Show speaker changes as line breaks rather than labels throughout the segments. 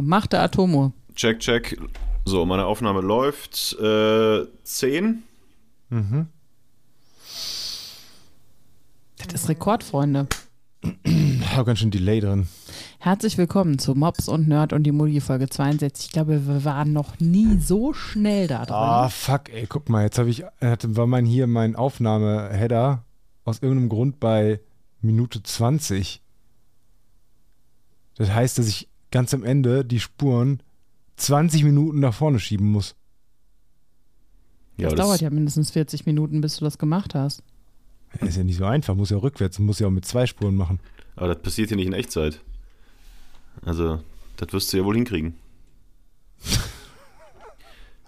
Mach der Atomuhr.
Check, check. So, meine Aufnahme läuft. Äh, 10.
Mhm.
Das ist Rekord, Freunde.
Hab ganz schön Delay drin.
Herzlich willkommen zu Mops und Nerd und die Mutti Folge 62. Ich glaube, wir waren noch nie so schnell da drin.
Ah, fuck, ey, guck mal, jetzt habe ich, hatte, war mein hier mein Aufnahmeheader aus irgendeinem Grund bei Minute 20. Das heißt, dass ich ganz am Ende die Spuren 20 Minuten nach vorne schieben muss.
Ja,
das, dauert ja mindestens 40 Minuten, bis du das gemacht hast.
Ist ja nicht so einfach, muss ja rückwärts, muss ja auch mit zwei Spuren machen.
Aber das passiert hier nicht in Echtzeit. Also, das wirst du ja wohl hinkriegen.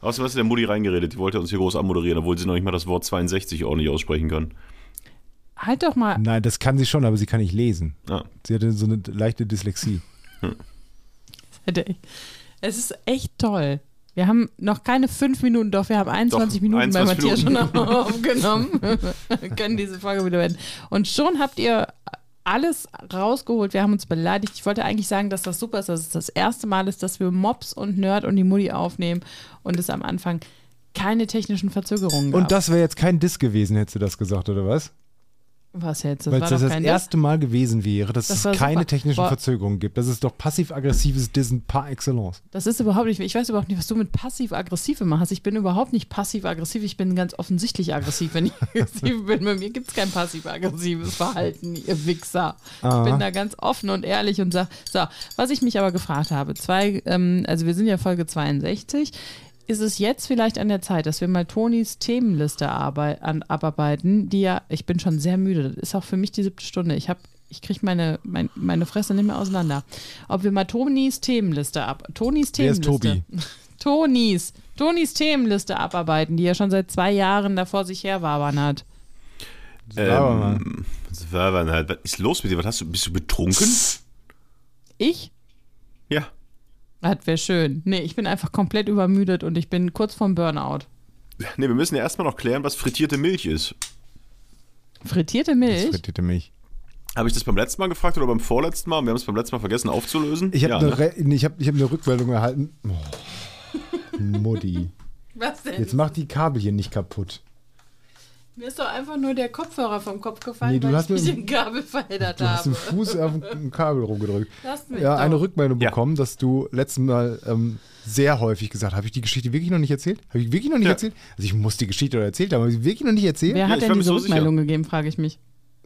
Außerdem hast du der Mutti reingeredet, die wollte uns hier groß anmoderieren, obwohl sie noch nicht mal das Wort 62 ordentlich aussprechen kann.
Halt doch mal.
Nein, das kann sie schon, aber sie kann nicht lesen.
Ah.
Sie hatte so eine leichte Dyslexie.
Es ist echt toll. Wir haben noch keine fünf Minuten, doch wir haben 21
Doch,
Minuten
21
bei Matthias
Minuten.
schon aufgenommen. wir können diese Folge wieder beenden. Und schon habt ihr alles rausgeholt. Wir haben uns beleidigt. Ich wollte eigentlich sagen, dass das super ist, dass es das erste Mal ist, dass wir Mops und Nerd und die Mutti aufnehmen und es am Anfang keine technischen Verzögerungen gab.
Und das wäre jetzt kein Diss gewesen, hättest du das gesagt, oder was?
Was jetzt? Das
Weil
war
es das das
kein
erste Mal gewesen wäre, dass
Das
es keine
super.
technischen
Boah.
Verzögerungen gibt. Das ist doch passiv-aggressives Dissen par excellence.
Das ist überhaupt nicht, ich weiß überhaupt nicht, was du mit passiv-aggressiv immer hast. Ich bin überhaupt nicht passiv-aggressiv, ich bin ganz offensichtlich aggressiv, wenn ich aggressiv bin. Bei mir gibt es kein passiv-aggressives Verhalten, ihr Wichser. Ich
Aha.
bin da ganz offen und ehrlich und sag, so, was ich mich aber gefragt habe, zwei, ähm, also wir sind ja Folge 62, ist es jetzt vielleicht an der Zeit, dass wir mal Tonis Themenliste an, abarbeiten, die ja, ich bin schon sehr müde, das ist auch für mich die siebte Stunde. Ich habe ich kriege meine, mein, meine Fresse nicht mehr auseinander. Ob wir mal Tonis Themenliste ab. Tonis
Wer ist
Themenliste.
Tobi?
Tonis. Tonis Themenliste abarbeiten, die er schon seit zwei Jahren da vor sich her wabern hat.
Ähm, dann halt, was ist los mit dir? Was hast du? Bist du betrunken?
Ich?
Ja.
Das wäre schön. Nee, ich bin einfach komplett übermüdet und ich bin kurz vorm Burnout.
Ne, wir müssen ja erstmal noch klären, was frittierte Milch ist.
Frittierte
Das
Milch?
frittierte mich.
Habe ich das beim letzten Mal gefragt oder beim vorletzten Mal? Wir haben es beim letzten Mal vergessen aufzulösen.
Ich habe
ja,
eine,
ne?
Nee, ich hab, ich hab eine Rückmeldung erhalten. Oh. Mutti.
Was denn?
Jetzt mach die Kabel hier nicht kaputt.
Mir ist doch einfach nur der Kopfhörer vom Kopf gefallen,
Nee, du
weil
hast
ich mich im Kabel verheddert
Du hast
habe.
den Fuß auf ein Kabel rumgedrückt.
Lass mich
Ja,
doch.
eine Rückmeldung
Ja.
bekommen, dass du letztes Mal ähm, sehr häufig gesagt hast, habe ich die Geschichte wirklich noch nicht erzählt? Habe ich wirklich noch nicht
Ja.
erzählt? Also ich muss die Geschichte erzählt haben, aber habe ich sie wirklich noch nicht erzählt?
Wer
Ja,
hat denn diese
so sicher.
Rückmeldung gegeben, frage ich mich.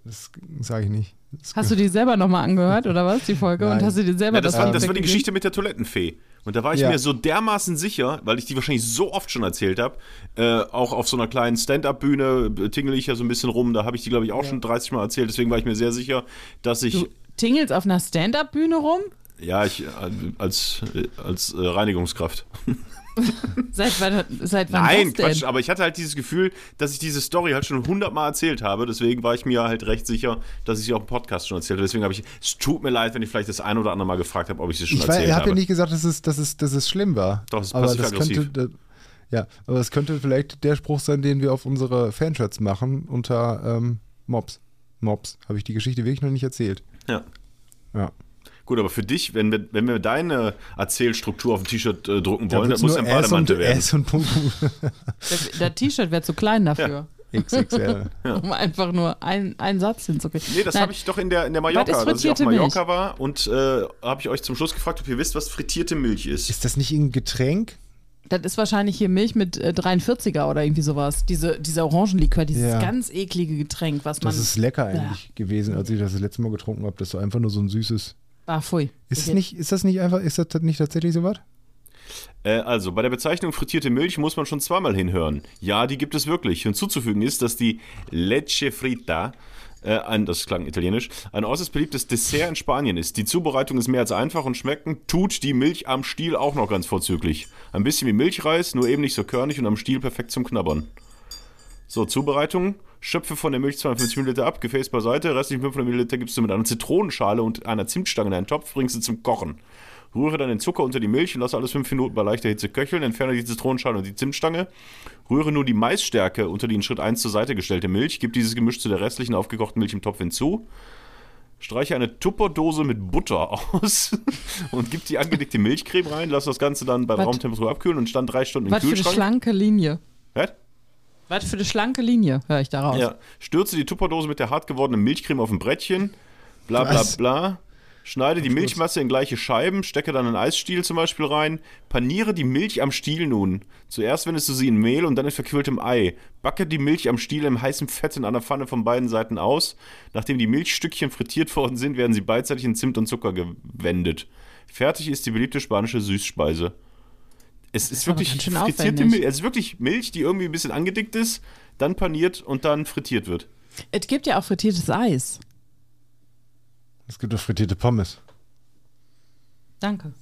Das sage ich nicht. Das
Hast du die selber nochmal angehört oder was, die Folge? Und
Nein.
hast du dir selber
Ja, das, war, das war die Geschichte mit der Toilettenfee. Und da war ich
Ja.
mir so dermaßen sicher, weil ich die wahrscheinlich so oft schon erzählt habe, äh, auch auf so einer kleinen Stand-Up-Bühne äh, tingle ich ja so ein bisschen rum. Da habe ich die, glaube ich, auch schon 30 Mal erzählt. Deswegen war ich mir sehr sicher, dass ich,
Du tingelst auf einer Stand-Up-Bühne rum?
ja, ich äh, als, äh, als Reinigungskraft.
Seit wann, seit wann
Nein? Quatsch, aber ich hatte halt dieses Gefühl, dass ich diese Story halt schon hundertmal erzählt habe. Deswegen war ich mir halt recht sicher, dass ich sie auch im Podcast schon erzählt habe. Deswegen habe ich, es tut mir leid, wenn ich vielleicht das ein oder andere Mal gefragt habe, ob ich sie schon
Ich, war-
erzählt
ich habe
habe.
ja nicht gesagt, dass es, dass, es, dass es schlimm war.
Doch, es ist
aber das
passiv-aggressiv.
könnte, da- ja, aber es könnte vielleicht der Spruch sein, den wir auf unsere Fanshirts machen unter ähm, Mobs. Mobs. Habe ich die Geschichte wirklich noch nicht erzählt.
Ja.
Ja.
Gut, aber für dich, wenn wir, wenn wir deine Erzählstruktur auf ein T-Shirt äh, drucken wollen, dann muss ja ein
und,
Bademantel werden.
S und Punkt,
Das, das T-Shirt wäre zu klein dafür,
XXL.
um einfach nur einen, Satz hinzukriegen.
Nee, das
Nein,
habe ich doch in der, in der Mallorca,
ist
dass ich auf
frittierte
Mallorca war und äh, habe ich euch zum Schluss gefragt, ob ihr wisst, was frittierte Milch ist.
Ist das nicht ein Getränk?
Das ist wahrscheinlich hier Milch mit äh, 43er oder irgendwie sowas. Diese, dieser Orangenlikör, dieses
Ja.
ganz eklige Getränk, was man.
Das ist lecker eigentlich gewesen, als ich das, das letzte Mal getrunken habe. Das ist so einfach nur so ein süßes.
Ah, pfui.
Ist,
Ich-
nicht, ist das nicht einfach, ist das nicht tatsächlich so was?
Äh, also, bei der Bezeichnung frittierte Milch muss man schon zweimal hinhören. Ja, die gibt es wirklich. Hinzuzufügen ist, dass die Leche Frita, äh, ein, das klang italienisch, ein äußerst beliebtes Dessert in Spanien ist. Die Zubereitung ist mehr als einfach und schmecken tut die Milch am Stiel auch noch ganz vorzüglich. Ein bisschen wie Milchreis, nur eben nicht so körnig und am Stiel perfekt zum Knabbern. So, Zubereitung. Schöpfe von der Milch 250 Milliliter ab, Gefäß beiseite, restlichen 500 Milliliter gibst du mit einer Zitronenschale und einer Zimtstange in einen Topf, bringst du zum Kochen. Rühre dann den Zucker unter die Milch und lasse alles 5 Minuten bei leichter Hitze köcheln, entferne die Zitronenschale und die Zimtstange. Rühre nur die Maisstärke unter die in Schritt 1 zur Seite gestellte Milch, gib dieses Gemisch zu der restlichen aufgekochten Milch im Topf hinzu. streiche eine Tupperdose mit Butter aus und gib die angedickte Milchcreme rein, lass das Ganze dann bei? Raumtemperatur abkühlen und stand drei Stunden im
Was für eine
Kühlschrank.
schlanke Linie.
Was?
Was für eine schlanke Linie, höre ich daraus.
Ja, stürze die Tupperdose mit der hart gewordenen Milchcreme auf ein Brettchen, bla bla
Was?
bla. Schneide die Milchmasse in gleiche Scheiben, stecke dann einen Eisstiel zum Beispiel rein, paniere die Milch am Stiel nun. Zuerst wendest du sie in Mehl und dann in verquirltem Ei. Backe die Milch am Stiel im heißen Fett in einer Pfanne von beiden Seiten aus. Nachdem die Milchstückchen frittiert worden sind, werden sie beidseitig in Zimt und Zucker gewendet. Fertig ist die beliebte spanische Süßspeise. Es ist,
aber
wirklich frittierte. Milch. Es ist wirklich Milch, die irgendwie ein bisschen angedickt ist, dann paniert und dann frittiert wird.
Es gibt ja auch frittiertes Eis.
Es gibt doch frittierte Pommes.
Danke.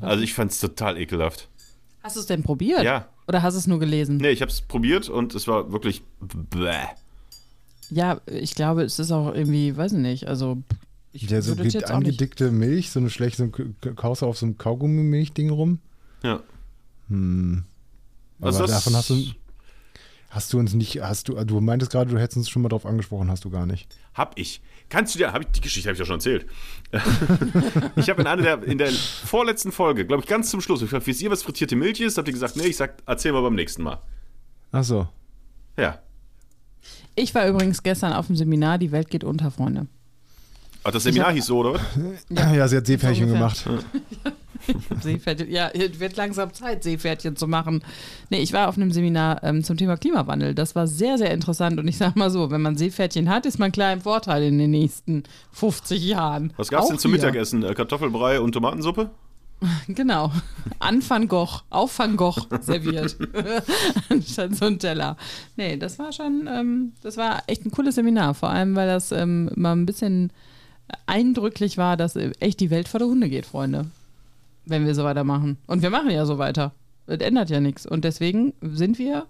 Also ich fand es total ekelhaft.
Hast du es denn probiert?
Ja.
Oder hast du es nur gelesen?
Nee, ich habe es probiert und es war wirklich bäh.
Ja, ich glaube, es ist auch irgendwie, weiß ich nicht, also ich
Ja, so geht angedickte Milch, so eine schlechte, so kaust du auf so einem Kaugummi-Milch-Ding rum.
Ja.
Hm. Aber
Also das-
davon hast du, hast du uns nicht, hast du, du meintest gerade, du hättest uns schon mal drauf angesprochen, hast du gar nicht.
Hab ich. Kannst du dir, hab ich, die Geschichte habe ich ja schon erzählt. ich habe in einer der, in der vorletzten Folge, glaube ich, ganz zum Schluss, ich gefragt, wisst ihr, was frittierte Milch ist? Habt ihr gesagt, nee, ich sag, erzähl mal beim nächsten Mal.
Ach so.
Ja.
Ich war übrigens gestern auf dem Seminar, die Welt geht unter, Freunde.
Ach, das Seminar hieß so, oder was?
Ja, sie hat Seepferdchen gemacht.
Seepferdchen, ja, es wird langsam Zeit, Seepferdchen zu machen. Nee, ich war auf einem Seminar ähm, zum Thema Klimawandel. Das war sehr, sehr interessant. Und ich sag mal so, wenn man Seepferdchen hat, ist man klar im Vorteil in den nächsten 50 Jahren.
Was gab's
Auch
denn zum
hier.
Mittagessen? Äh, Kartoffelbrei und Tomatensuppe?
Genau. An Van Gogh, auf Van Gogh serviert. Anstatt so ein Teller. Nee, das war schon, ähm, das war echt ein cooles Seminar. Vor allem, weil das ähm, mal ein bisschen eindrücklich war, dass äh, echt die Welt vor der Hunde geht, Freunde. Wenn wir so weitermachen. Und wir machen ja so weiter. Das ändert ja nichts. Und deswegen sind wir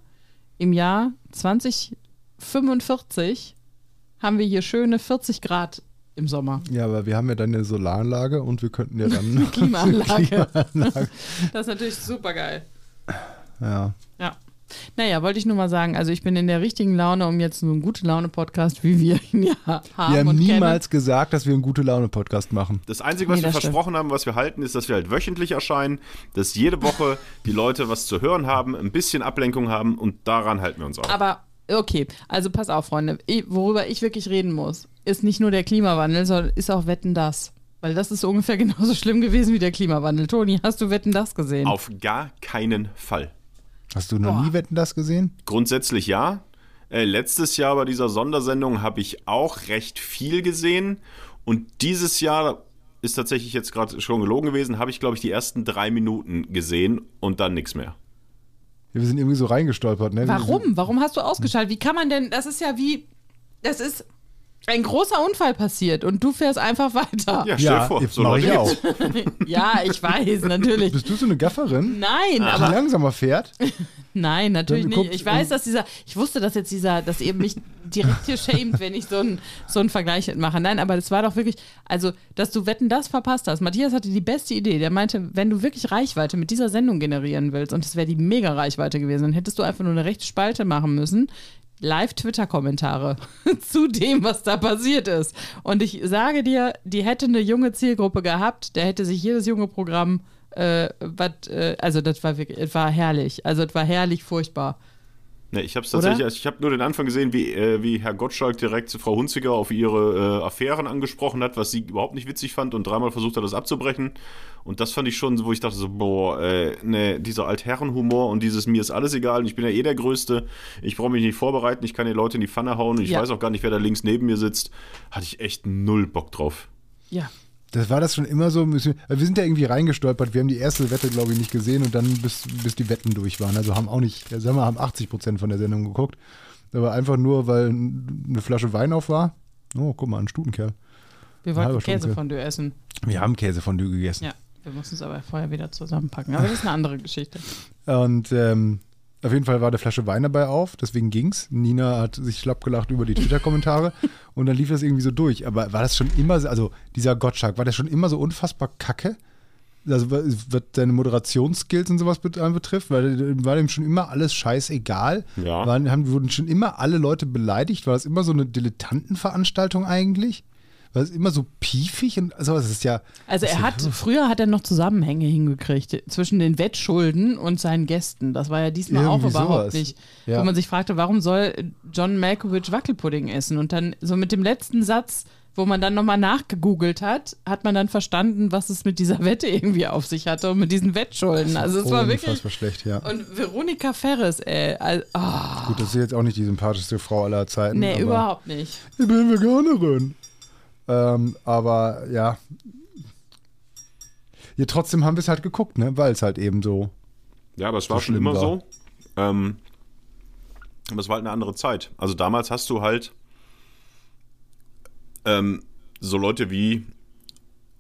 im Jahr 2045 haben wir hier schöne 40 Grad im Sommer.
Ja, aber wir haben ja dann eine Solaranlage und wir könnten ja dann.
Klimaanlage.
Klimaanlage.
Das ist natürlich super geil.
Ja.
Ja. Naja, wollte ich nur mal sagen, also ich bin in der richtigen Laune, um jetzt so einen gute Laune-Podcast, wie wir ihn ja haben.
Wir haben
und
niemals gesagt, dass wir einen gute Laune-Podcast machen.
Das Einzige, was
Nee,
wir
das stimmt.
versprochen haben, was wir halten, ist, dass wir halt wöchentlich erscheinen, dass jede Woche die Leute was zu hören haben, ein bisschen Ablenkung haben und daran halten wir uns auch.
kennen. Aber okay, also pass auf, Freunde. Ich, worüber ich wirklich reden muss, ist nicht nur der Klimawandel, sondern ist auch Wetten das. Weil das ist ungefähr genauso schlimm gewesen wie der Klimawandel. Toni, hast du Wetten das gesehen?
Auf gar keinen Fall.
Hast du noch
Boah.
nie Wetten das gesehen?
Grundsätzlich ja. Äh, letztes Jahr bei dieser Sondersendung habe ich auch recht viel gesehen. Und dieses Jahr ist tatsächlich jetzt gerade schon gelogen gewesen, habe ich, glaube ich, die ersten drei Minuten gesehen und dann nichts mehr.
Ja, wir sind irgendwie so reingestolpert, ne?
Warum? Warum hast du ausgeschaltet? Wie kann man denn, das ist ja wie, das ist ein großer Unfall passiert und du fährst einfach weiter.
Ja,
Ja,
stell
Ja,
dir vor, so
mach ich
Leute
auch.
gibt's.
ich weiß, natürlich.
Bist du so eine Gafferin,
Nein,
die
aber
langsamer fährt?
Nein, natürlich nicht. Ich weiß, dass dieser, ich wusste, dass jetzt dieser, dass ihr mich direkt hier schämt, wenn ich so einen so einen Vergleich mache. Nein, aber das war doch wirklich, also, dass du Wetten, das verpasst hast. Matthias hatte die beste Idee. Der meinte, wenn du wirklich Reichweite mit dieser Sendung generieren willst, und das wäre die mega Reichweite gewesen, dann hättest du einfach nur eine rechte Spalte machen müssen. Live-Twitter-Kommentare zu dem, was da passiert ist. Und ich sage dir, die hätte eine junge Zielgruppe gehabt, der hätte sich jedes junge Programm, äh, wat, äh, also das war wirklich, es war herrlich. Also es war herrlich furchtbar.
Nee, ich habe tatsächlich, also ich habe nur den Anfang gesehen, wie, äh, wie Herr Gottschalk direkt Frau Hunziker auf ihre äh, Affären angesprochen hat, was sie überhaupt nicht witzig fand und dreimal versucht hat, das abzubrechen. Und das fand ich schon, wo ich dachte so, boah, äh, ne, dieser Altherrenhumor und dieses mir ist alles egal und ich bin ja eh der Größte, ich brauche mich nicht vorbereiten, ich kann die Leute in die Pfanne hauen und ich
Ja.
weiß auch gar nicht, wer da links neben mir sitzt, hatte ich echt null Bock drauf.
Ja.
Das war das schon immer so. müssen Wir wir sind ja irgendwie reingestolpert. Wir haben die erste Wette, glaube ich, nicht gesehen und dann bis, bis die Wetten durch waren. Also haben auch nicht, sagen wir, haben 80 Prozent von der Sendung geguckt. Aber einfach nur, weil eine Flasche Wein auf war. Oh, guck mal, ein Stutenkerl.
Wir wollten. Käsefondue essen.
Wir haben Käsefondue gegessen.
Ja. Wir mussten es aber vorher wieder zusammenpacken. Aber das ist eine andere Geschichte.
Und ähm, auf jeden Fall war eine Flasche Wein dabei auf, deswegen ging's. Nina hat sich schlapp gelacht über die Twitter-Kommentare und dann lief das irgendwie so durch. Aber war das schon immer, so- also dieser Gottschalk, war der schon immer so unfassbar kacke? also was seine Moderationsskills und sowas bet- anbetrifft, weil war dem schon immer alles scheißegal.
Ja.
Waren, haben, wurden schon immer alle Leute beleidigt. War das immer so eine Dilettantenveranstaltung eigentlich? War es immer so piefig und also es ist ja.
Also er hat, früher hat er noch Zusammenhänge hingekriegt zwischen den Wettschulden und seinen Gästen. Das war ja diesmal auch überhaupt
sowas.
nicht.
Ja.
Wo man sich fragte, warum soll John Malkovich Wackelpudding essen? Und dann so mit dem letzten Satz, wo man dann nochmal nachgegoogelt hat, hat man dann verstanden, was es mit dieser Wette irgendwie auf sich hatte und mit diesen Wettschulden. Also es war wirklich...
unfassbar schlecht, ja.
Und Veronika Ferres, ey. Also, oh,
Gut, das ist jetzt auch nicht die sympathischste Frau aller Zeiten.
nee, überhaupt nicht.
Ich bin Veganerin. Ähm, aber ja. Ja, trotzdem haben wir es halt geguckt, ne? Weil es halt eben so.
Ja, aber es war
So
schon
schlimm
immer
war.
so. Ähm, aber es war halt eine andere Zeit. Also damals hast du halt ähm, so Leute wie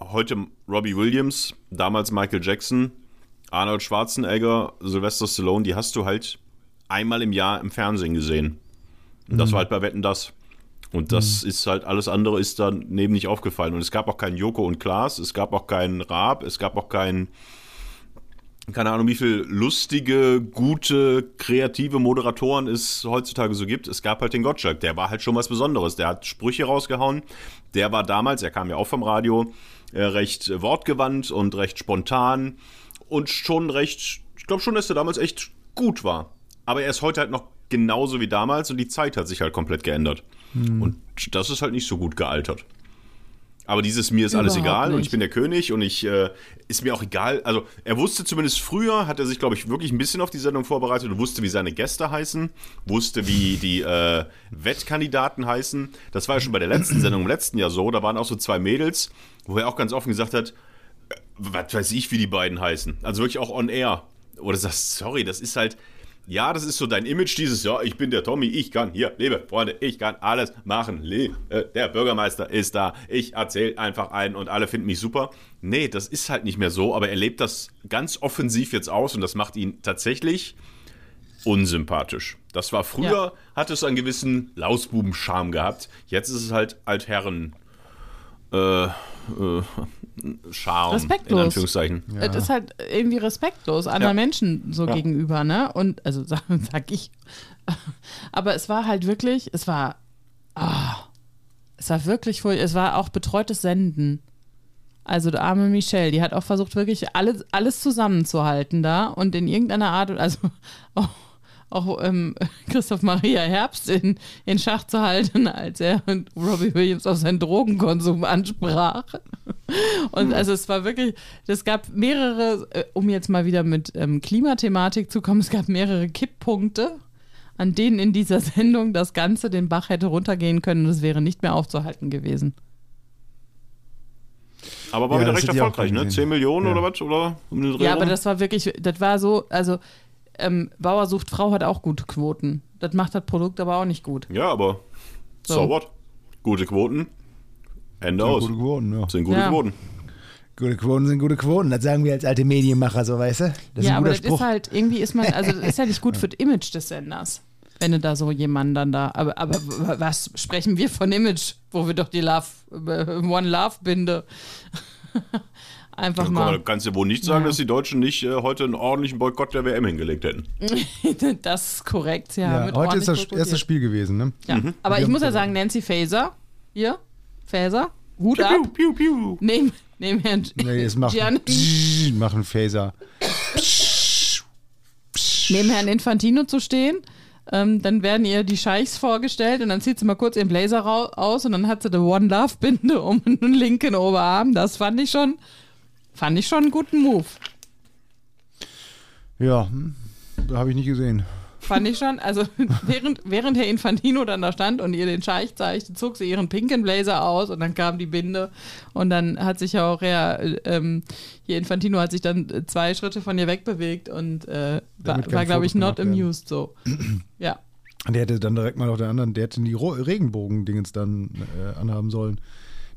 heute Robbie Williams, damals Michael Jackson, Arnold Schwarzenegger, Sylvester Stallone, die hast du halt einmal im Jahr im Fernsehen gesehen. Und das war halt bei Wetten das. Und das ist halt, alles andere ist daneben nicht aufgefallen. Und es gab auch keinen Joko und Klaas, es gab auch keinen Raab, es gab auch keinen keine Ahnung, wie viel lustige, gute, kreative Moderatoren es heutzutage so gibt. Es gab halt den Gottschalk, der war halt schon was Besonderes. Der hat Sprüche rausgehauen. Der war damals, er kam ja auch vom Radio, äh, recht wortgewandt und recht spontan und schon recht, ich glaube schon, dass er damals echt gut war. Aber er ist heute halt noch genauso wie damals und die Zeit hat sich halt komplett geändert. Und das ist halt nicht so gut gealtert. Aber dieses mir ist alles
Überhaupt
egal und
nicht.
ich bin der König und ich äh, ist mir auch egal. Also er wusste zumindest früher, hat er sich, glaube ich, wirklich ein bisschen auf die Sendung vorbereitet und wusste, wie seine Gäste heißen, wusste, wie die äh, Wettkandidaten heißen. Das war ja schon bei der letzten Sendung im letzten Jahr so. Da waren auch so zwei Mädels, wo er auch ganz offen gesagt hat, äh, was weiß ich, wie die beiden heißen. Also wirklich auch on air. Oder sagst, sorry, das ist halt, ja, das ist so dein Image, dieses, ja, ich bin der Tommy, ich kann hier, liebe Freunde, ich kann alles machen. Le äh, der Bürgermeister ist da, ich erzähle einfach ein und alle finden mich super. Nee, das ist halt nicht mehr so, aber er lebt das ganz offensiv jetzt aus und das macht ihn tatsächlich unsympathisch. Das war früher,
Ja.
hat es einen gewissen Lausbuben-Charme gehabt. Jetzt ist es halt Altherren. Äh, äh, Charme, in
Respektlos.
Anführungszeichen.
Es ist halt irgendwie respektlos anderen
Ja.
Menschen so
Ja.
gegenüber, ne? Und, also sag, sag ich. Aber es war halt wirklich, es war, ah, es war wirklich, es war auch betreutes Senden. Also die arme Michelle, die hat auch versucht, wirklich alles, alles zusammenzuhalten da und in irgendeiner Art, und- also auch, auch ähm, Christoph Maria Herbst in, in Schach zu halten, als er Robbie Williams auf seinen Drogenkonsum ansprach. Und also es war wirklich, es gab mehrere, äh, um jetzt mal wieder mit ähm, Klimathematik zu kommen, es gab mehrere Kipppunkte, an denen in dieser Sendung das Ganze den Bach hätte runtergehen können und es wäre nicht mehr aufzuhalten gewesen.
Aber war
Ja,
wieder recht erfolgreich, ne?
gesehen.
10 Millionen
Ja.
oder was? Oder um
Ja, aber das war wirklich, das war so, also ähm, Bauer sucht Frau hat auch gute Quoten. Das macht das Produkt aber auch nicht gut.
Ja, aber so,
So.
what? Gute Quoten. Ende
Ja,
aus.
gute Quoten, ja.
Sind gute
Ja.
Quoten.
Gute Quoten sind gute Quoten. Das sagen wir als alte Medienmacher so, weißt du? Das ist
ja,
ein
aber das
Spruch.
ist halt, irgendwie ist man, also das ist ja nicht gut für das Image des Senders. Wenn du da so jemanden dann da, aber, aber was sprechen wir von Image, wo wir doch die Love, äh, One Love Binde einfach
Dann
mal,
kannst du wohl nicht sagen,
Ja.
dass die Deutschen nicht äh, heute einen ordentlichen Boykott der WM hingelegt hätten.
das ist korrekt, ja.
ja, heute ist das erste Spiel gewesen, ne?
Ja. Aber ich muss ja sagen, Nancy Faeser, hier, Faeser, Hut ab,
Piu, piu, piu.
neben, neben Herrn
Nee, es macht
Gianni,
machen Phaser.
neben Herrn Infantino zu stehen. Ähm, dann werden ihr die Scheichs vorgestellt und dann zieht sie mal kurz ihren Blazer rau- aus und dann hat sie die One Love Binde um den linken Oberarm. Das fand ich schon, fand ich schon einen guten Move.
Ja, hm, habe ich nicht gesehen.
Fand ich schon. Also während, während Herr Infantino dann da stand und ihr den Scheich zeigte, zog sie ihren pinken Blazer aus und dann kam die Binde und dann hat sich ja auch Herr, äh, ähm, hier Infantino hat sich dann äh, zwei Schritte von ihr wegbewegt und äh, war, war glaube ich, not
gemacht werden.
amused so. ja.
Der hätte dann direkt mal auf der anderen, der hätte die Regenbogen-Dingens dann äh, anhaben sollen.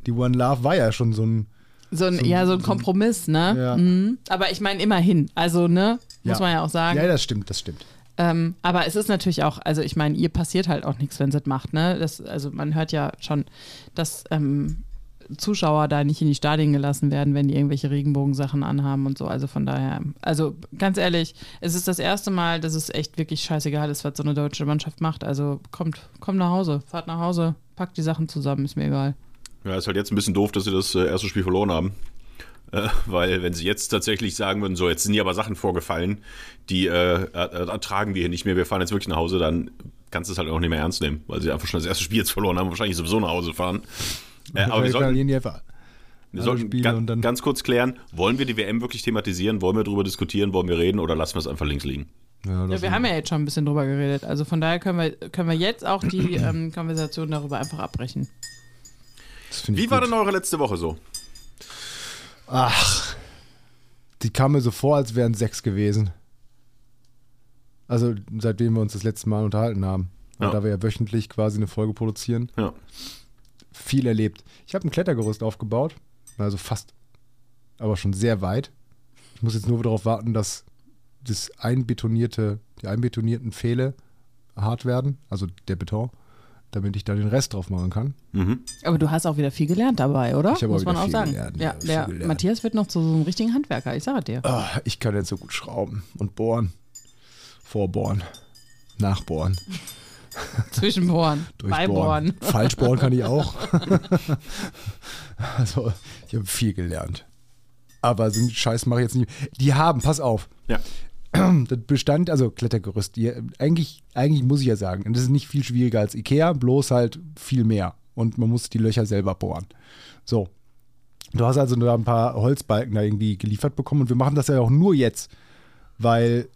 Die One Love war ja schon so ein.
So ein,
So
ja, so ein
so ein-
Kompromiss, ne?
Ja.
Mhm. Aber ich meine immerhin, also, ne, muss
Ja.
man ja auch sagen.
Ja, das stimmt, das stimmt.
Ähm, aber es ist natürlich auch, also ich meine, ihr passiert halt auch nichts, wenn sie es macht, ne? Das, also man hört ja schon, dass ähm, Zuschauer da nicht in die Stadien gelassen werden, wenn die irgendwelche Regenbogensachen anhaben und so. Also von daher, also ganz ehrlich, es ist das erste Mal, dass es echt wirklich scheißegal ist, was so eine deutsche Mannschaft macht. Also kommt, kommt nach Hause, fahrt nach Hause, packt die Sachen zusammen, ist mir egal.
Ja, ist halt jetzt ein bisschen doof, dass sie das äh, erste Spiel verloren haben. Äh, weil wenn sie jetzt tatsächlich sagen würden, so jetzt sind hier aber Sachen vorgefallen, die äh, ertragen wir hier nicht mehr, wir fahren jetzt wirklich nach Hause, dann kannst du es halt auch nicht mehr ernst nehmen, weil sie einfach schon das erste Spiel jetzt verloren haben, wahrscheinlich sowieso nach Hause fahren. Äh, aber wir sollten, wir sollten ganz, ganz kurz klären, wollen wir die WM wirklich thematisieren, wollen wir darüber diskutieren, wollen wir reden oder lassen wir es einfach links liegen?
Ja, ja, wir haben ja jetzt schon ein bisschen drüber geredet. Also von daher können wir, können wir jetzt auch die ähm, Konversation darüber einfach abbrechen.
Wie war denn eure letzte Woche so?
Ach, die kam mir so vor, als wären sechs gewesen. Also seitdem wir uns das letzte Mal unterhalten haben. Ja. Da wir ja wöchentlich quasi eine Folge produzieren.
Ja.
Viel erlebt. Ich habe ein Klettergerüst aufgebaut. Also fast, aber schon sehr weit. Ich muss jetzt nur darauf warten, dass das einbetonierte, die einbetonierten Pfähle hart werden, also der Beton damit ich da den Rest drauf machen kann.
Mhm. Aber du hast auch wieder viel gelernt dabei, oder?
Ich Muss man auch sagen. Gelernt,
ja, der gelernt. Matthias wird noch zu so einem richtigen Handwerker, ich sage dir.
Oh, ich kann jetzt so gut schrauben und bohren. Vorbohren. Nachbohren.
Zwischenbohren. Beibohren.
Falschbohren kann ich auch. also, ich habe viel gelernt. Aber so einen Scheiß mache ich jetzt nicht. Die haben, pass auf.
Ja.
das bestand, also Klettergerüst, die, eigentlich, eigentlich muss ich ja sagen, das ist nicht viel schwieriger als Ikea, bloß halt viel mehr. Und man muss die Löcher selber bohren. So. Du hast also da ein paar Holzbalken da irgendwie geliefert bekommen und wir machen das ja auch nur jetzt, weil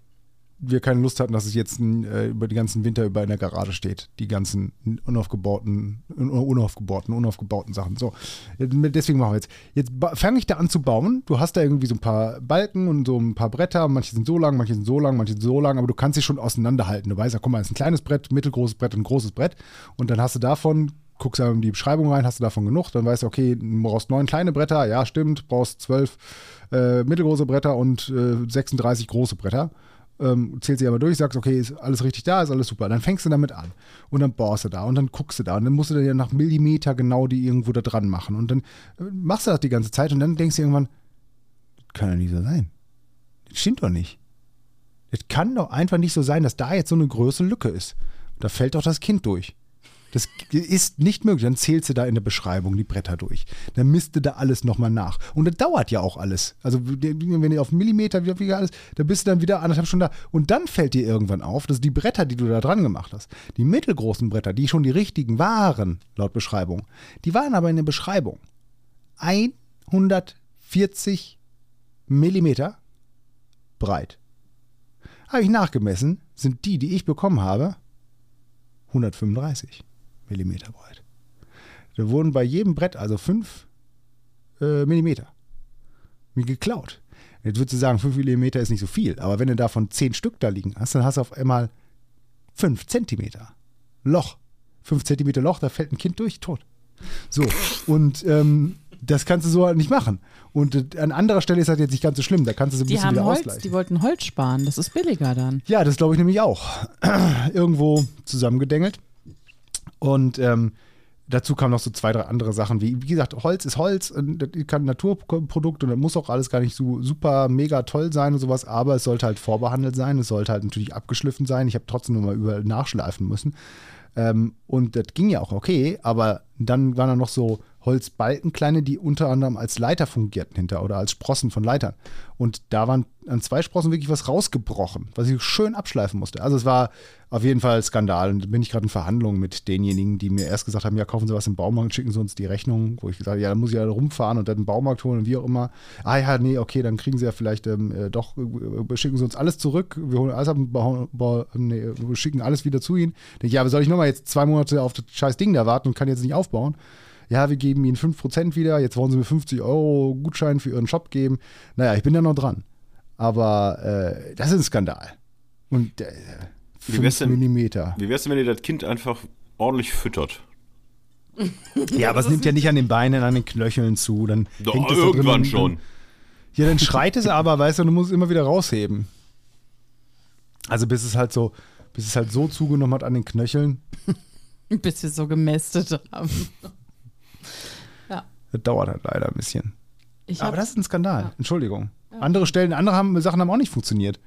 wir keine Lust hatten, dass es jetzt äh, über den ganzen Winter über in der Garage steht. Die ganzen unaufgebauten, unaufgebauten, unaufgebauten Sachen. So, deswegen machen wir jetzt. Jetzt fange ich da an zu bauen. Du hast da irgendwie so ein paar Balken und so ein paar Bretter. Manche sind so lang, manche sind so lang, manche sind so lang, aber du kannst sie schon auseinanderhalten. Du weißt, ja, guck mal, ist ein kleines Brett, mittelgroßes Brett und ein großes Brett. Und dann hast du davon guckst du in die Beschreibung rein, hast du davon genug, dann weißt du, okay, du brauchst neun kleine Bretter, ja, stimmt, brauchst zwölf äh, mittelgroße Bretter und äh, 36 große Bretter ähm, zählst sie aber durch, sagst, okay, ist alles richtig da, ist alles super. Dann fängst du damit an und dann bohrst du da und dann guckst du da und dann musst du ja nach Millimeter genau die irgendwo da dran machen und dann äh, machst du das die ganze Zeit und dann denkst du irgendwann, das kann ja nicht so sein. Das stimmt doch nicht. Es kann doch einfach nicht so sein, dass da jetzt so eine größere Lücke ist. Da fällt doch das Kind durch. Das ist nicht möglich. Dann zählst du da in der Beschreibung die Bretter durch. Dann misst du da alles nochmal nach. Und das dauert ja auch alles. Also, wenn ihr auf Millimeter wieder alles, da bist du dann wieder anderthalb Stunden da. Und dann fällt dir irgendwann auf, dass die Bretter, die du da dran gemacht hast, die mittelgroßen Bretter, die schon die richtigen waren, laut Beschreibung, die waren aber in der Beschreibung 140 Millimeter breit. Habe ich nachgemessen, sind die, die ich bekommen habe, 135. Millimeter breit. Da wurden bei jedem Brett also 5 äh, Millimeter mir geklaut. Jetzt würdest du sagen, 5 Millimeter ist nicht so viel, aber wenn du davon 10 Stück da liegen hast, dann hast du auf einmal 5 Zentimeter Loch. 5 Zentimeter Loch, da fällt ein Kind durch, tot. So, und ähm, das kannst du so halt nicht machen. Und äh, an anderer Stelle ist das jetzt nicht ganz so schlimm, da kannst du so ein
die
bisschen
haben
wieder
Holz,
ausgleichen.
Die wollten Holz sparen, das ist billiger dann.
Ja, das glaube ich nämlich auch. Irgendwo zusammengedengelt. Und ähm, dazu kamen noch so zwei, drei andere Sachen, wie, wie gesagt, Holz ist Holz, und das kann ein Naturprodukt und das muss auch alles gar nicht so super mega toll sein und sowas, aber es sollte halt vorbehandelt sein, es sollte halt natürlich abgeschliffen sein. Ich habe trotzdem nur mal überall nachschleifen müssen. Ähm, und das ging ja auch okay, aber dann waren da noch so Holzbalken kleine, die unter anderem als Leiter fungierten hinter oder als Sprossen von Leitern. Und da waren an zwei Sprossen wirklich was rausgebrochen, was ich schön abschleifen musste. Also es war auf jeden Fall Skandal. Und da bin ich gerade in Verhandlungen mit denjenigen, die mir erst gesagt haben, ja, kaufen Sie was im Baumarkt, schicken Sie uns die Rechnung. Wo ich gesagt habe, ja, dann muss ich ja rumfahren und dann den Baumarkt holen und wie auch immer. Ah ja, nee, okay, dann kriegen Sie ja vielleicht ähm, äh, doch, äh, schicken Sie uns alles zurück. Wir holen alles ab, Bau, Bau, nee, wir schicken alles wieder zu Ihnen. Denke ja, aber soll ich nochmal jetzt zwei Monate auf das scheiß Ding da warten und kann jetzt nicht aufbauen? ja, wir geben Ihnen 5% wieder, jetzt wollen Sie mir 50 Euro Gutschein für Ihren Shop geben. Naja, ich bin ja noch dran. Aber äh, das ist ein Skandal. Und äh, 5 wie denn, Millimeter.
Wie wär's denn, wenn ihr das Kind einfach ordentlich füttert?
ja, aber es nimmt ja nicht an den Beinen, an den Knöcheln zu. Dann
Doch, irgendwann da schon.
ja, dann schreit es aber, weißt du, du musst es immer wieder rausheben. Also bis es halt so, bis es halt so zugenommen hat an den Knöcheln.
Bis wir so gemästet haben.
Ja, Das dauert halt leider ein bisschen.
Ich
Aber das ist ein Skandal. Entschuldigung. Andere Stellen, andere haben, Sachen haben auch nicht funktioniert.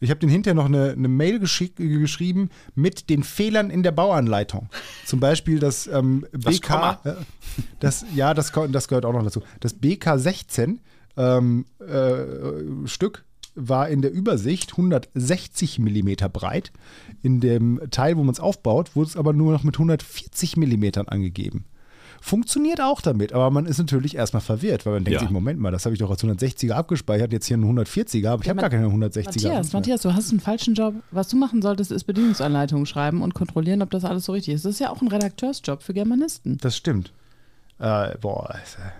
Ich habe den hinterher noch eine, eine Mail geschick, geschrieben mit den Fehlern in der Bauanleitung. Zum Beispiel das ähm, BK.
Komma.
äh, das, ja, das, das gehört auch noch dazu. Das BK 16 ähm, äh, Stück war in der Übersicht 160 mm breit. In dem Teil, wo man es aufbaut, wurde es aber nur noch mit 140 mm angegeben. Funktioniert auch damit, aber man ist natürlich erstmal verwirrt, weil man denkt
Ja.
sich, Moment mal, das habe ich doch als 160er abgespeichert, jetzt hier ein 140er, aber ich
Ja,
habe gar keine 160er.
Matthias, Matthias, du hast einen falschen Job. Was du machen solltest, ist Bedienungsanleitungen schreiben und kontrollieren, ob das alles so richtig ist. Das ist ja auch ein Redakteursjob für Germanisten.
Das stimmt. Äh, boah,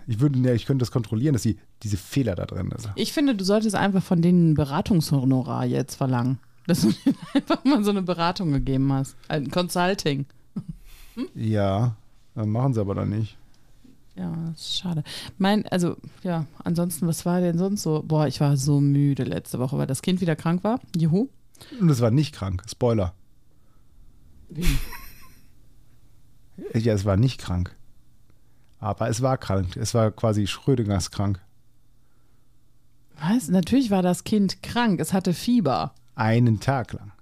ich, würde, ja, ich könnte das kontrollieren, dass die, diese Fehler da drin sind.
Ich finde, du solltest einfach von denen ein Beratungshonorar jetzt verlangen. Dass du denen einfach mal so eine Beratung gegeben hast. Ein Consulting.
Ja, äh, machen sie aber dann nicht.
Ja, das ist schade. Mein, also, ja, ansonsten, was war denn sonst so? Boah, ich war so müde letzte Woche, weil das Kind wieder krank war. Juhu.
Und es war nicht krank. Spoiler. Ja, es war nicht krank. Aber es war krank. Es war quasi Schrödingers krank.
Was? Natürlich war das Kind krank. Es hatte Fieber.
Einen Tag lang.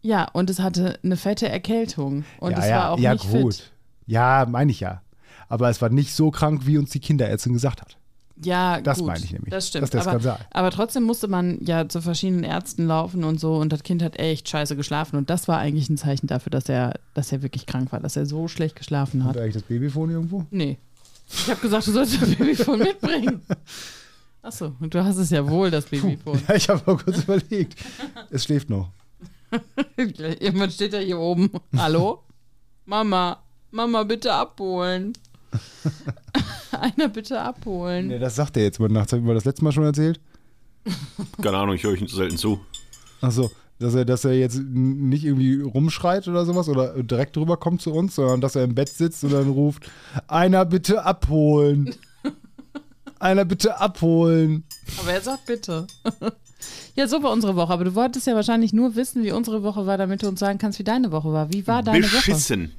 Ja, und es hatte eine fette Erkältung. Und
ja,
es
ja,
war auch
ja,
nicht
gut.
fit.
Ja, meine ich ja. Aber es war nicht so krank, wie uns die Kinderärztin gesagt hat.
Ja,
Das
gut,
meine ich nämlich.
Das stimmt.
Das ist der
aber, aber trotzdem musste man ja zu verschiedenen Ärzten laufen und so. Und das Kind hat echt scheiße geschlafen. Und das war eigentlich ein Zeichen dafür, dass er, dass er wirklich krank war, dass er so schlecht geschlafen
Hat
hat.
eigentlich das Babyfon irgendwo?
Nee. Ich habe gesagt, du sollst das Babyfon mitbringen. Achso, und du hast es ja wohl, das Babyfon.
Ja, ich habe auch kurz überlegt. Es schläft noch.
Irgendwann steht er hier oben. Hallo? Mama, Mama, bitte abholen. Einer bitte abholen.
Nee, das sagt er jetzt mal nachts. Haben wir das letzte Mal schon erzählt?
Keine Ahnung, ich höre euch selten zu.
Achso, dass er, dass er jetzt nicht irgendwie rumschreit oder sowas oder direkt rüber kommt zu uns, sondern dass er im Bett sitzt und dann ruft: Einer bitte abholen. Einer bitte abholen.
Aber er sagt bitte. Ja, so war unsere Woche. Aber du wolltest ja wahrscheinlich nur wissen, wie unsere Woche war, damit du uns sagen kannst, wie deine Woche war. Wie war deine Woche?
Beschissen.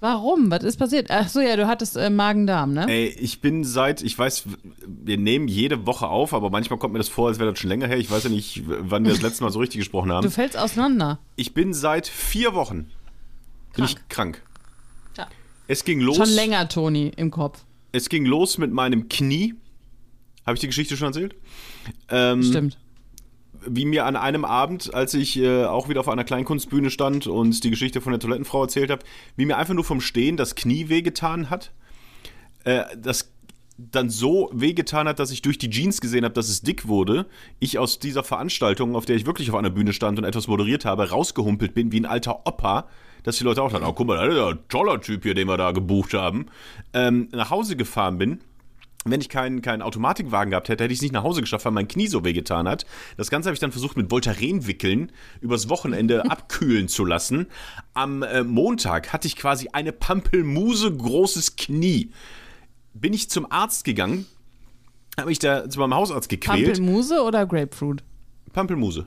Warum? Was ist passiert? Ach so, ja, du hattest äh, Magen-Darm, ne?
Ey, ich bin seit, ich weiß, wir nehmen jede Woche auf, aber manchmal kommt mir das vor, als wäre das schon länger her. Ich weiß ja nicht, wann wir das letzte Mal so richtig gesprochen
Du
haben.
fällst auseinander.
Ich bin seit vier Wochen bin
Krank.
ich krank.
Tja.
Es ging los.
Schon länger, Toni, im Kopf.
Es ging los mit meinem Knie. Habe ich die Geschichte schon erzählt? Ähm,
Stimmt.
Wie mir an einem Abend, als ich äh, auch wieder auf einer Kleinkunstbühne stand und die Geschichte von der Toilettenfrau erzählt habe, wie mir einfach nur vom Stehen das Knie wehgetan hat. Äh, das dann so wehgetan hat, dass ich durch die Jeans gesehen habe, dass es dick wurde. Ich aus dieser Veranstaltung, auf der ich wirklich auf einer Bühne stand und etwas moderiert habe, rausgehumpelt bin wie ein alter Opa, dass die Leute auch dachten, oh, guck mal, das ist ja ein toller Typ hier, den wir da gebucht haben. Ähm, nach Hause gefahren bin wenn ich keinen, keinen Automatikwagen gehabt hätte, hätte ich es nicht nach Hause geschafft, weil mein Knie so wehgetan hat. Das Ganze habe ich dann versucht mit Voltaren-Wickeln übers Wochenende abkühlen zu lassen. Am äh, Montag hatte ich quasi eine Pampelmuse großes Knie. Bin ich zum Arzt gegangen, habe ich da zu meinem Hausarzt gequält.
Pampelmuse oder Grapefruit?
Pampelmuse.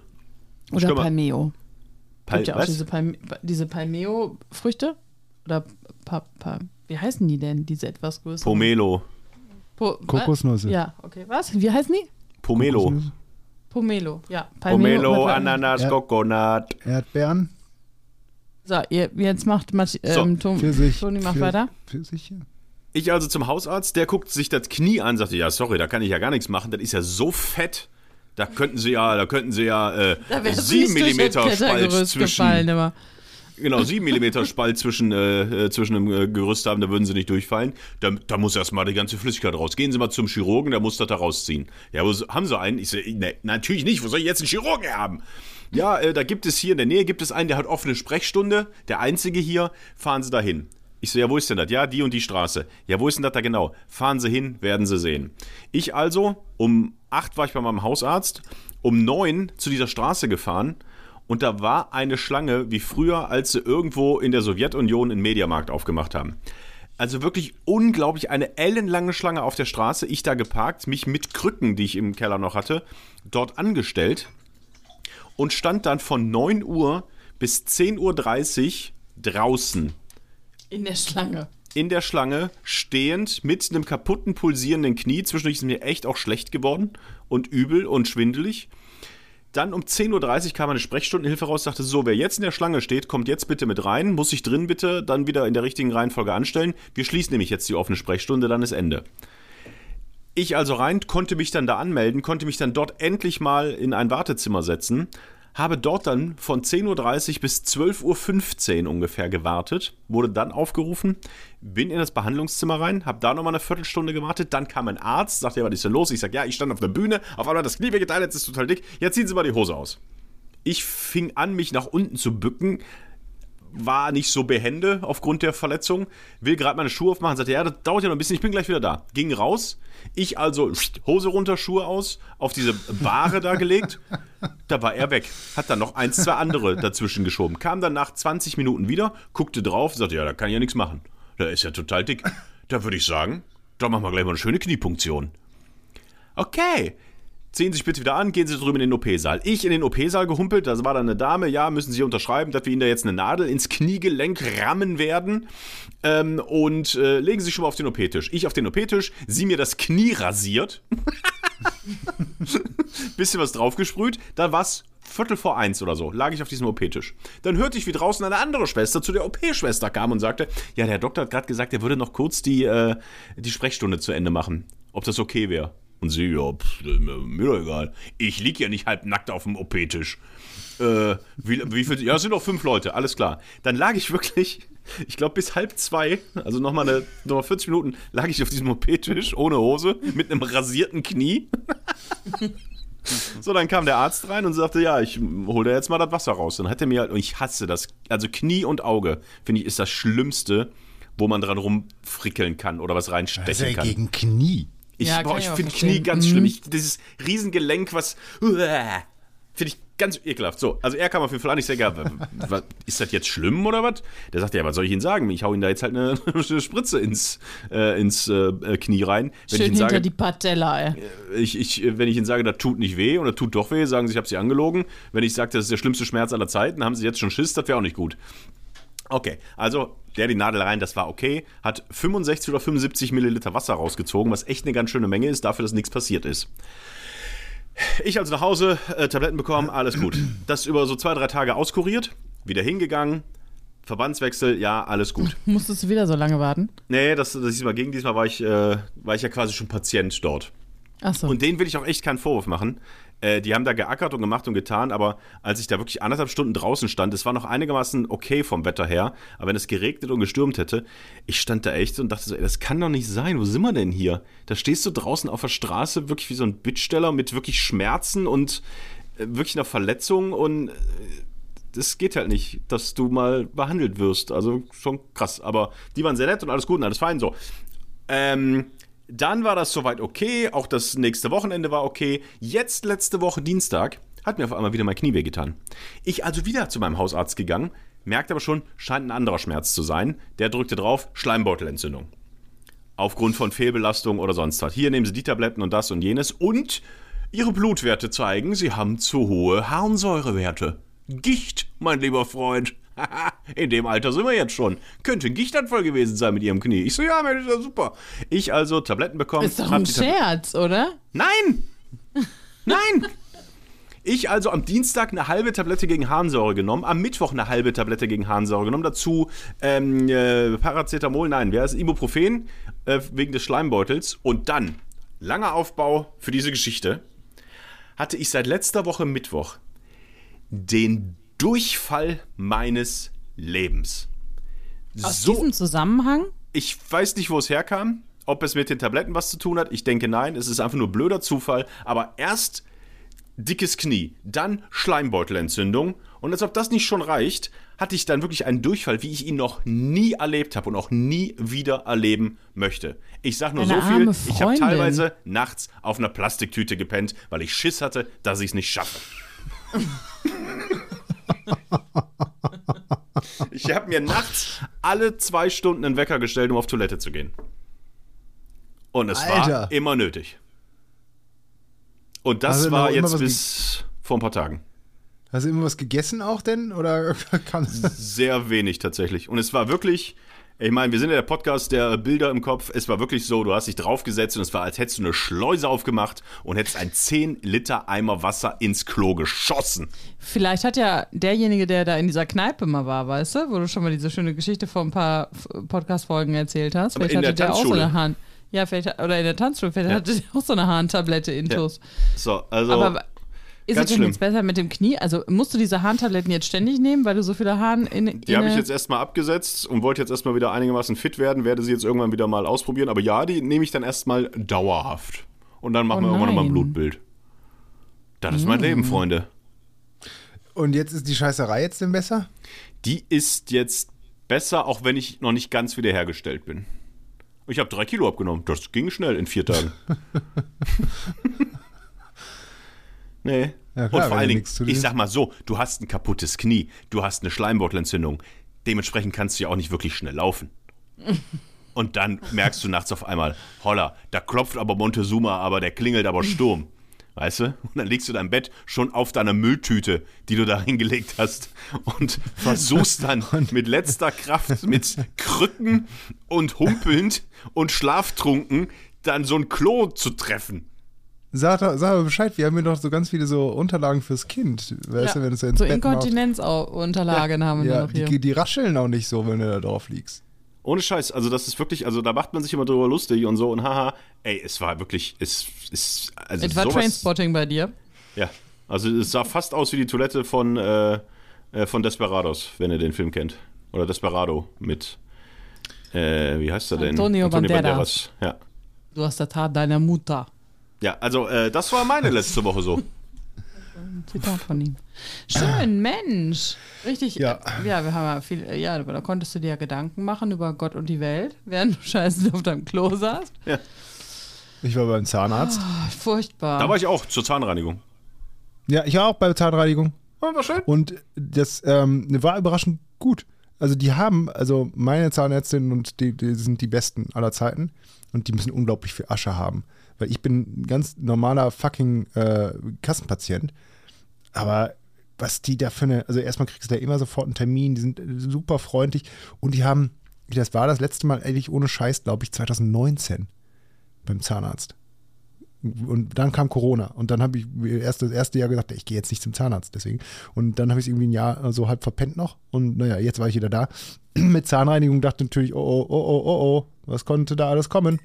Oder
mal-
Palmeo?
Pal
Gibt ja auch diese, Palm diese Palmeo-Früchte? Oder pa pa wie heißen die denn, diese etwas größeren?
Pomelo.
Po
Kokosnüsse.
Ja, okay. Was? Wie heißen die?
Pomelo.
Pomelo, ja. Palmeo,
Pomelo, Ananas,
Ja.
Coconut.
Erdbeeren,
So, ihr, jetzt macht Matti, ähm, Tom,
Pfirsich.
Toni, mach
Pfirs-
weiter.
Pfirsiche?
Ich also zum Hausarzt, der guckt sich das Knie an, sagte, ja, sorry, da kann ich ja gar nichts machen, das ist ja so fett. Da könnten sie ja, da könnten sie ja äh,
Da wärst du
7
nicht durch
mm
das
Spalt
Klettergerüst gefallen
zwischen,
immer.
Genau, 7 mm Spalt zwischen, äh, äh, zwischen dem äh, Gerüst haben, da würden sie nicht durchfallen. Da, da muss erstmal die ganze Flüssigkeit raus. Gehen Sie mal zum Chirurgen, der muss das da rausziehen. Ja, wo, haben Sie einen? Ich so, ne, natürlich nicht, wo soll ich jetzt einen Chirurgen haben? Ja, äh, da gibt es hier in der Nähe, gibt es einen, der hat offene Sprechstunde, der einzige hier, fahren Sie da hin. Ich so, ja, wo ist denn das? Ja, die und die Straße. Ja, wo ist denn das da genau? Fahren Sie hin, werden Sie sehen. Ich also, um 8 war ich bei meinem Hausarzt, um 9 zu dieser Straße gefahren und da war eine Schlange wie früher, als sie irgendwo in der Sowjetunion einen Mediamarkt aufgemacht haben. Also wirklich unglaublich, eine ellenlange Schlange auf der Straße. Ich da geparkt, mich mit Krücken, die ich im Keller noch hatte, dort angestellt und stand dann von 9 Uhr bis 10.30 Uhr draußen
In der Schlange.
in der Schlange, stehend, mit einem kaputten, pulsierenden Knie. Zwischendurch ist mir echt auch schlecht geworden und übel und schwindelig. Dann um 10.30 Uhr kam eine Sprechstundenhilfe raus, sagte so, wer jetzt in der Schlange steht, kommt jetzt bitte mit rein, muss sich drin bitte dann wieder in der richtigen Reihenfolge anstellen. Wir schließen nämlich jetzt die offene Sprechstunde, dann ist Ende. Ich also rein, konnte mich dann da anmelden, konnte mich dann dort endlich mal in ein Wartezimmer setzen, habe dort dann von 10.30 Uhr bis 12.15 Uhr ungefähr gewartet, wurde dann aufgerufen, bin in das Behandlungszimmer rein, habe da nochmal eine Viertelstunde gewartet, dann kam ein Arzt, sagte ja, was ist denn los? Ich sage, ja, ich stand auf der Bühne, auf einmal das Knie wehgetan, jetzt ist total dick, jetzt ziehen Sie mal die Hose aus. Ich fing an, mich nach unten zu bücken, war nicht so behende aufgrund der Verletzung, will gerade meine Schuhe aufmachen, sagte, ja, das dauert ja noch ein bisschen, ich bin gleich wieder da. Ging raus, ich also Hose runter, Schuhe aus, auf diese Bahre da gelegt, da war er weg. Hat dann noch eins, zwei andere dazwischen geschoben. Kam dann nach 20 Minuten wieder, guckte drauf, sagte, ja, da kann ich ja nichts machen. Der ist ja total dick. Da würde ich sagen, da machen wir gleich mal eine schöne Kniepunktion. Okay, ziehen Sie sich bitte wieder an, gehen Sie drüben in den OP-Saal. Ich in den OP-Saal gehumpelt, da war dann eine Dame, ja, müssen Sie unterschreiben, dass wir Ihnen da jetzt eine Nadel ins Kniegelenk rammen werden. Ähm, und äh, legen Sie sich schon mal auf den OP-Tisch. Ich auf den OP-Tisch, sie mir das Knie rasiert. Bisschen was draufgesprüht, dann war's Viertel vor eins oder so, lag ich auf diesem OP-Tisch. Dann hörte ich, wie draußen eine andere Schwester zu der OP-Schwester kam und sagte, ja, der Doktor hat gerade gesagt, er würde noch kurz die, äh, die Sprechstunde zu Ende machen. Ob das okay wäre. Und sie, ja, pff, mir doch egal. Ich lieg ja nicht halb nackt auf dem OP-Tisch. Äh, wie, wie viel? Ja, es sind noch fünf Leute, alles klar. Dann lag ich wirklich, ich glaube bis halb zwei, also nochmal eine, noch mal 40 Minuten, lag ich auf diesem OP-Tisch ohne Hose mit einem rasierten Knie. So, dann kam der Arzt rein und sagte, ja, ich hole da jetzt mal das Wasser raus. Dann hat er mir halt, und ich hasse das, also Knie und Auge, finde ich, ist das Schlimmste, wo man dran rumfrickeln kann oder was reinstechen
ja
kann.
gegen Knie.
Ich,
Ja,
boah, ich finde. Knie ganz
Mhm.
schlimm. Ich, dieses Riesengelenk, was. Finde ich ganz ekelhaft. So, also er kam auf jeden Fall an. Ich sage, ja, was, ist das jetzt schlimm oder was? Der sagt, ja, was soll ich Ihnen sagen? Ich hau Ihnen da jetzt halt eine, eine Spritze ins, äh, ins äh, Knie rein. Wenn
Schön
ich Ihnen
hinter
sage,
die Patella, ey.
ich, ich, wenn ich Ihnen sage, das tut nicht weh oder tut doch weh, sagen Sie, ich habe Sie angelogen. Wenn ich sage, das ist der schlimmste Schmerz aller Zeiten, haben Sie jetzt schon Schiss, das wäre auch nicht gut. Okay, also der die Nadel rein, das war okay. Hat 65 oder 75 Milliliter Wasser rausgezogen, was echt eine ganz schöne Menge ist, dafür, dass nichts passiert ist. Ich also nach Hause, äh, Tabletten bekommen, alles gut. Das über so zwei, drei Tage auskuriert, wieder hingegangen, Verbandswechsel, ja, alles gut.
Musstest du wieder so lange warten?
Nee, das, das diesmal ging. Diesmal war ich, äh, war ich ja quasi schon Patient dort.
Achso.
Und denen will ich auch echt keinen Vorwurf machen. Äh, die haben da geackert und gemacht und getan, aber als ich da wirklich anderthalb Stunden draußen stand, es war noch einigermaßen okay vom Wetter her, aber wenn es geregnet und gestürmt hätte, ich stand da echt und dachte so, ey, das kann doch nicht sein, wo sind wir denn hier? Da stehst du draußen auf der Straße, wirklich wie so ein Bittsteller mit wirklich Schmerzen und äh, wirklich einer Verletzung und äh, das geht halt nicht, dass du mal behandelt wirst. Also schon krass. Aber die waren sehr nett und alles gut und alles fein so. Ähm, dann war das soweit okay. Auch das nächste Wochenende war okay. Jetzt, letzte Woche Dienstag, hat mir auf einmal wieder mein Knie wehgetan. Ich also wieder zu meinem Hausarzt gegangen, merkte aber schon, scheint ein anderer Schmerz zu sein. Der drückte drauf, Schleimbeutelentzündung. Aufgrund von Fehlbelastung oder sonst was. Hier nehmen Sie die Tabletten und das und jenes. Und Ihre Blutwerte zeigen, Sie haben zu hohe Harnsäurewerte. Gicht, mein lieber Freund. In dem Alter sind wir jetzt schon. Könnte ein Gichtanfall gewesen sein mit Ihrem Knie. Ich so, ja, Mensch, ist ja super. Ich also Tabletten bekommen.
ist doch ein Scherz, oder?
Nein! Nein! Ich also am Dienstag eine halbe Tablette gegen Harnsäure genommen, am Mittwoch eine halbe Tablette gegen Harnsäure genommen, dazu ähm, äh, Paracetamol, nein, wer ist Ibuprofen äh, wegen des Schleimbeutels und dann, langer Aufbau für diese Geschichte, hatte ich seit letzter Woche Mittwoch den Durchfall meines Lebens.
Aus diesem Zusammenhang?
Ich weiß nicht, wo es herkam. Ob es mit den Tabletten was zu tun hat. Ich denke nein. Es ist einfach nur blöder Zufall. Aber erst dickes Knie, dann Schleimbeutelentzündung. Und als ob das nicht schon reicht, hatte ich dann wirklich einen Durchfall, wie ich ihn noch nie erlebt habe und auch nie wieder erleben möchte. Ich sag nur
Deine
so viel, ich habe teilweise nachts auf einer Plastiktüte gepennt, weil ich Schiss hatte, dass ich es nicht schaffe. Ich habe mir nachts alle zwei Stunden einen Wecker gestellt, um auf Toilette zu gehen. Und es war
Alter.
immer nötig. Und das
Also
war jetzt bis vor ein paar Tagen.
Hast du immer was gegessen auch denn? Oder kam
Sehr wenig tatsächlich. Und es war wirklich, Ich meine, wir sind ja der Podcast der Bilder im Kopf. Es war wirklich so, du hast dich draufgesetzt und es war, als hättest du eine Schleuse aufgemacht und hättest ein 10 Liter Eimer Wasser ins Klo geschossen.
Vielleicht hat ja derjenige, der da in dieser Kneipe mal war, weißt du, wo du schon mal diese schöne Geschichte vor ein paar Podcast-Folgen erzählt hast. Vielleicht
in
hatte
der
der auch so eine Hand. Ja, vielleicht, oder in der Tanzschule, vielleicht
Ja.
hatte der auch so eine Harntablette intus.
So, also.
Aber ist es
ganz
denn
schlimm.
jetzt besser mit dem Knie? Also musst du diese Harntabletten jetzt ständig nehmen, weil du so viele Haaren in, in
Die habe ich jetzt erstmal abgesetzt und wollte jetzt erstmal wieder einigermaßen fit werden, werde sie jetzt irgendwann wieder mal ausprobieren. Aber ja, die nehme ich dann erstmal dauerhaft. Und dann machen
Oh
wir irgendwann nochmal ein. Blutbild. Das ist mein Leben, Freunde.
Und jetzt ist die Scheißerei jetzt denn besser?
Die ist jetzt besser, auch wenn ich noch nicht ganz wiederhergestellt bin. Ich habe drei Kilo abgenommen. Das ging schnell in vier Tagen. nee.
Ja, klar,
und vor allen Dingen, ich sag mal so, du hast ein kaputtes Knie, du hast eine Schleimbeutelentzündung. Dementsprechend kannst du ja auch nicht wirklich schnell laufen. Und dann merkst du nachts auf einmal, holla, da klopft aber Montezuma, aber der klingelt aber Sturm. Weißt du? Und dann legst du dein Bett schon auf deiner Mülltüte, die du da hingelegt hast und versuchst dann mit letzter Kraft, mit Krücken und humpelnd und schlaftrunken dann so ein Klo zu treffen.
Sag, doch- sag mal Bescheid, wir haben hier doch so ganz viele so Unterlagen fürs Kind. Weißt du, wenn es ins
so. Inkontinenzunterlagen haben wir
Ja,
noch hier.
die, die rascheln auch nicht so, wenn du da drauf liegst.
Ohne Scheiß, also das ist wirklich, also da macht man sich immer drüber lustig und so und haha, ey, es war wirklich, es ist, also
Es war
sowas,
Trainspotting bei dir.
Ja, also es sah fast aus wie die Toilette von, äh, äh, von Desperados, wenn ihr den Film kennt. Oder Desperado mit, äh, wie heißt er denn?
Antonio Banderas.
Ja.
Du hast das Haar deiner Mutter.
Ja, also äh, das war meine letzte Woche so.
Zitat von ihm. Schön, Mensch. Richtig.
Ja.
äh, Ja, wir haben ja viel, äh, ja, da konntest du dir ja Gedanken machen über Gott und die Welt, während du scheiße auf deinem Klo saßt.
Ich war beim Zahnarzt.
Ach, furchtbar.
Da war ich auch zur Zahnreinigung.
Ja, ich war auch bei der Zahnreinigung.
Oh, war schön.
Und das ähm, war überraschend gut. Also die haben, also meine Zahnärztin und die, die sind die besten aller Zeiten und die müssen unglaublich viel Asche haben. Weil ich bin ein ganz normaler fucking äh, Kassenpatient. Aber was die da für eine, also erstmal kriegst du da immer sofort einen Termin, die sind super freundlich und die haben, wie das war das letzte Mal, ehrlich ohne Scheiß, glaube ich, 2019 beim Zahnarzt. Und dann kam Corona und dann habe ich erst das erste Jahr gesagt, ich gehe jetzt nicht zum Zahnarzt deswegen. Und dann habe ich es irgendwie ein Jahr so halb verpennt noch und naja, jetzt war ich wieder da. Mit Zahnreinigung dachte natürlich, oh, oh, oh, oh, oh, oh, was konnte da alles kommen?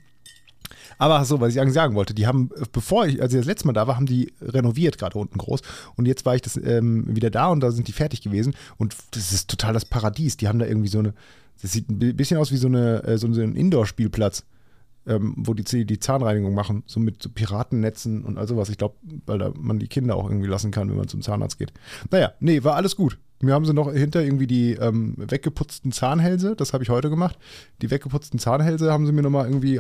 Aber so, was ich eigentlich sagen wollte, die haben, bevor ich, als ich das letzte Mal da war, haben die renoviert, gerade unten groß. Und jetzt war ich das ähm, wieder da und da sind die fertig gewesen. Und das ist total das Paradies. Die haben da irgendwie so eine, das sieht ein bisschen aus wie so, eine, äh, so ein Indoor-Spielplatz, ähm, wo die, die Zahnreinigung machen, so mit so Piratennetzen und all sowas. Ich glaube, weil da man die Kinder auch irgendwie lassen kann, wenn man zum Zahnarzt geht. Naja, nee, war alles gut. Mir haben sie noch hinter irgendwie die ähm, weggeputzten Zahnhälse, das habe ich heute gemacht. Die weggeputzten Zahnhälse haben sie mir nochmal irgendwie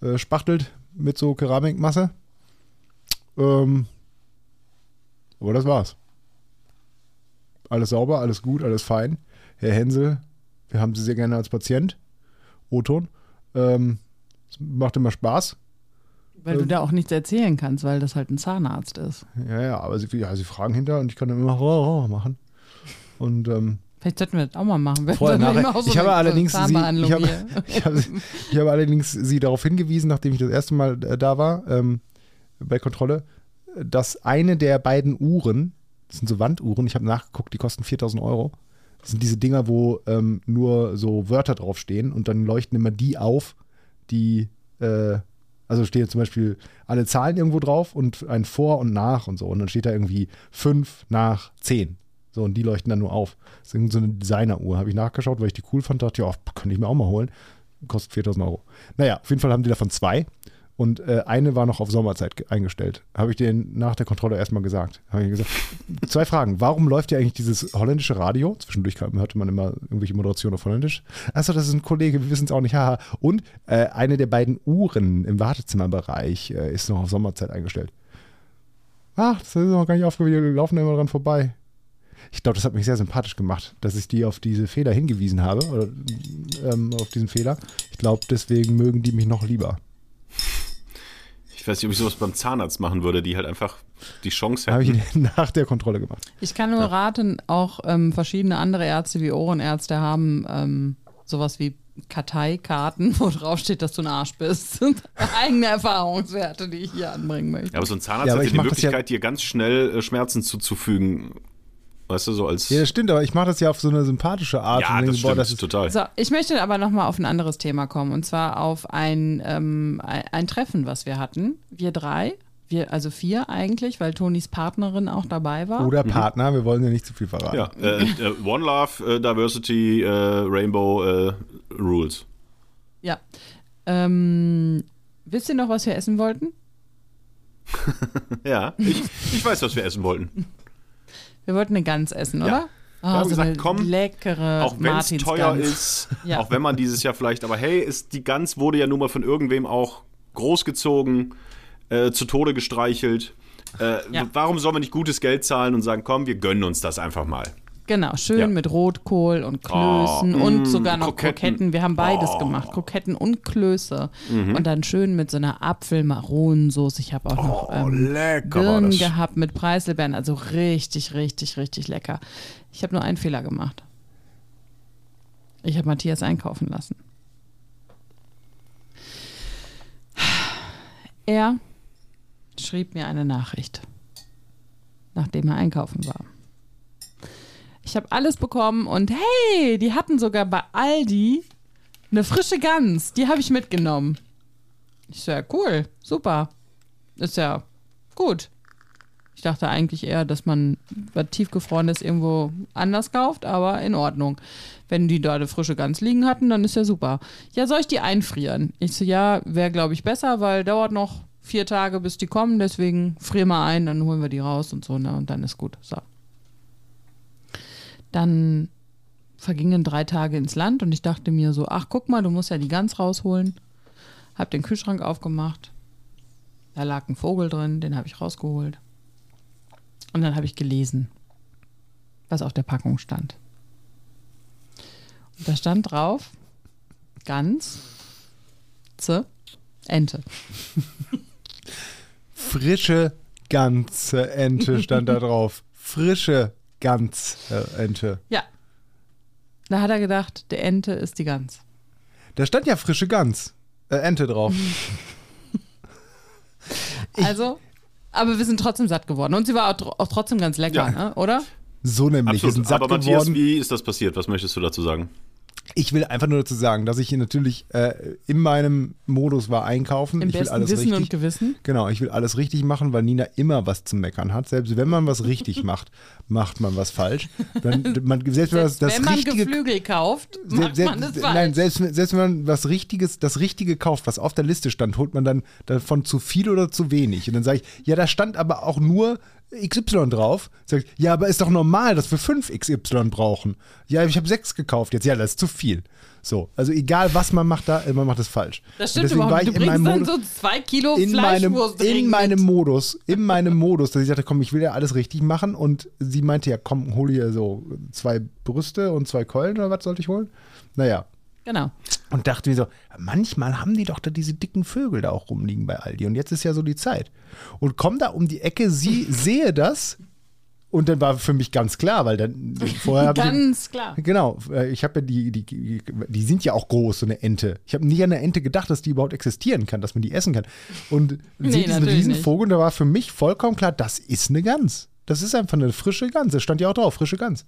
aufgespachtelt mit so Keramikmasse. Ähm, aber das war's. Alles sauber, alles gut, alles fein. Herr Hensel, wir haben Sie sehr gerne als Patient. O-Ton. Ähm, es macht immer Spaß.
weil du da auch nichts erzählen kannst, weil das halt ein Zahnarzt ist.
Ja, ja, aber Sie, ja, Sie fragen hinter und ich kann dann immer oh, oh, machen. Und ähm,
Vielleicht sollten wir das auch mal machen.
Vorher, nachher.
so
ich habe allerdings Sie, ich habe, ich, habe, ich habe allerdings Sie darauf hingewiesen, nachdem ich das erste Mal äh, da war, ähm, bei Kontrolle, dass eine der beiden Uhren, das sind so Wanduhren, ich habe nachgeguckt, die kosten 4000 Euro. Das sind diese Dinger, wo ähm, nur so Wörter draufstehen und dann leuchten immer die auf, die, äh, also stehen zum Beispiel alle Zahlen irgendwo drauf und ein Vor und Nach und so. Und dann steht da irgendwie 5 nach 10. So, und die leuchten dann nur auf. Das ist so eine Designer-Uhr. Habe ich nachgeschaut, weil ich die cool fand. Dachte, ja, könnte ich mir auch mal holen. Kostet 4000 Euro. Naja, auf jeden Fall haben die davon zwei. Und äh, eine war noch auf Sommerzeit ge- eingestellt. Habe ich denen nach der Kontrolle erstmal gesagt. Habe ich gesagt, zwei Fragen. Warum läuft ja eigentlich dieses holländische Radio? Zwischendurch hörte man immer irgendwelche Moderationen auf Holländisch. Achso, das ist ein Kollege, wir wissen es auch nicht. Haha. Und äh, eine der beiden Uhren im Wartezimmerbereich äh, ist noch auf Sommerzeit eingestellt. Ach, das ist noch gar nicht aufgefallen. Wir laufen immer dran vorbei. Ich glaube, das hat mich sehr sympathisch gemacht, dass ich die auf diese Fehler hingewiesen habe, oder ähm, auf diesen Fehler. Ich glaube, deswegen mögen die mich noch lieber.
Ich weiß nicht, ob ich sowas beim Zahnarzt machen würde, die halt einfach die Chance
Habe
hätten.
ich nach der Kontrolle gemacht.
Ich kann nur raten, auch ähm, verschiedene andere Ärzte wie Ohrenärzte haben ähm, sowas wie Karteikarten, wo drauf steht, dass du ein Arsch bist. Eigene Erfahrungswerte, die ich hier anbringen möchte.
Ja, aber so ein Zahnarzt
Ja,
hat ja die
das ja-
Möglichkeit, dir ganz schnell äh, Schmerzen zuzufügen. Weißt du, so als.
Ja, das stimmt, aber ich mache das ja auf so eine sympathische Art.
Ja,
und denke,
das
boah,
stimmt,
das ist,
total.
So, ich möchte aber nochmal auf ein anderes Thema kommen und zwar auf ein, ähm, ein, ein Treffen, was wir hatten. Wir drei, wir, also vier eigentlich, weil Tonis Partnerin auch dabei war.
Oder Partner, wir wollen ja nicht zu viel verraten.
Ja, äh, äh, One Love, äh, Diversity, äh, Rainbow äh, Rules.
Ja. Ähm, wisst ihr noch, was wir essen wollten?
Ja, ich, ich weiß, was wir essen wollten.
Wir wollten eine Gans essen,
Ja.
oder?
Wir haben
so
gesagt,
eine
komm,
leckere
Auch wenn es teuer ist,
Ja.
auch wenn man dieses Jahr vielleicht, aber hey, ist, die Gans wurde ja nun mal von irgendwem auch großgezogen, äh, zu Tode gestreichelt. Äh,
Ja.
Warum soll man nicht gutes Geld zahlen und sagen, komm, wir gönnen uns das einfach mal?
Genau, schön
Ja.
mit Rotkohl und Klößen
Oh,
und
mm,
sogar noch
Kroketten.
Kroketten. Wir haben beides
Oh.
gemacht, Kroketten und Klöße.
Mhm.
Und dann schön mit so einer Apfel-Maronensoße. Ich habe auch noch
Oh,
ähm,
lecker
Birnen gehabt mit Preiselbeeren. Also richtig, richtig, richtig lecker. Ich habe nur einen Fehler gemacht. Ich habe Matthias einkaufen lassen. Er schrieb mir eine Nachricht, nachdem er einkaufen war. Ich habe alles bekommen und hey, die hatten sogar bei Aldi eine frische Gans. Die habe ich mitgenommen. Ich so, ja, cool, super. Ist ja gut. Ich dachte eigentlich eher, dass man was tiefgefrorenes irgendwo anders kauft, aber in Ordnung. Wenn die da eine frische Gans liegen hatten, dann ist ja super. Ja, soll ich die einfrieren? Ich so, ja, wäre glaube ich besser, weil dauert noch vier Tage, bis die kommen. Deswegen frier mal ein, dann holen wir die raus und so, ne? Und dann ist gut. So. Dann vergingen drei Tage ins Land und ich dachte mir so, ach guck mal, du musst ja die Gans rausholen. Hab den Kühlschrank aufgemacht. Da lag ein Vogel drin, den habe ich rausgeholt. Und dann habe ich gelesen, was auf der Packung stand. Und da stand drauf, Gans, Z, Ente.
Frische ganze Ente stand da drauf. Frische ganze Ente.
Ja. Da hat er gedacht, der Ente ist die Gans.
Da stand ja frische Gans. Äh, Ente drauf.
Also, aber wir sind trotzdem satt geworden. Und sie war auch, tr- auch trotzdem ganz lecker,
Ja.
ne? oder?
So nämlich. Wir sind
Absolut.
satt
Aber Matthias,
geworden.
wie ist das passiert? Was möchtest du dazu sagen?
Ich will einfach nur dazu sagen, dass ich hier natürlich äh, in meinem Modus war einkaufen.
Im
ich will
besten
alles
Wissen
richtig.
und Gewissen.
Genau, ich will alles richtig machen, weil Nina immer was zu meckern hat. Selbst wenn man was richtig macht, macht man was falsch. Dann, man, selbst wenn, das,
Selbst
das
wenn man
richtige
Geflügel kauft, macht
se-
man das falsch.
Nein, selbst, selbst wenn man was Richtiges, das Richtige kauft, was auf der Liste stand, holt man dann davon zu viel oder zu wenig. Und dann sage ich, ja, da stand aber auch nur XY drauf. Sag ich, ja, aber ist doch normal, dass wir 5 XY brauchen. Ja, ich habe 6 gekauft jetzt. Ja, das ist zu viel. So, also egal was man macht da, man macht es falsch.
das stimmt überhaupt. Du
in
bringst
meinem
dann
Modus,
so zwei Kilo
in meinem,
Fleischwurst
in meinem. Modus, in meinem Modus, dass ich dachte, komm, ich will ja alles richtig machen. Und sie meinte, ja, komm, hol hier so zwei Brüste und zwei Keulen oder was sollte ich holen? Naja,
Genau.
und dachte mir so, manchmal haben die doch da diese dicken Vögel da auch rumliegen bei Aldi. Und jetzt ist ja so die Zeit. Und komm da um die Ecke, sie sehe das. Und dann war für mich ganz klar, weil dann vorher habe ich.
Ganz klar.
Genau, äh, ich habe ja die, die, die, sind ja auch groß, so eine Ente. Ich habe nie an eine Ente gedacht, dass die überhaupt existieren kann, dass man die essen kann. Und
Nee,
sehe diesen Riesenvogel und da war für mich vollkommen klar, das ist eine Gans. Das ist einfach eine frische Gans. Das stand ja auch drauf, frische Gans.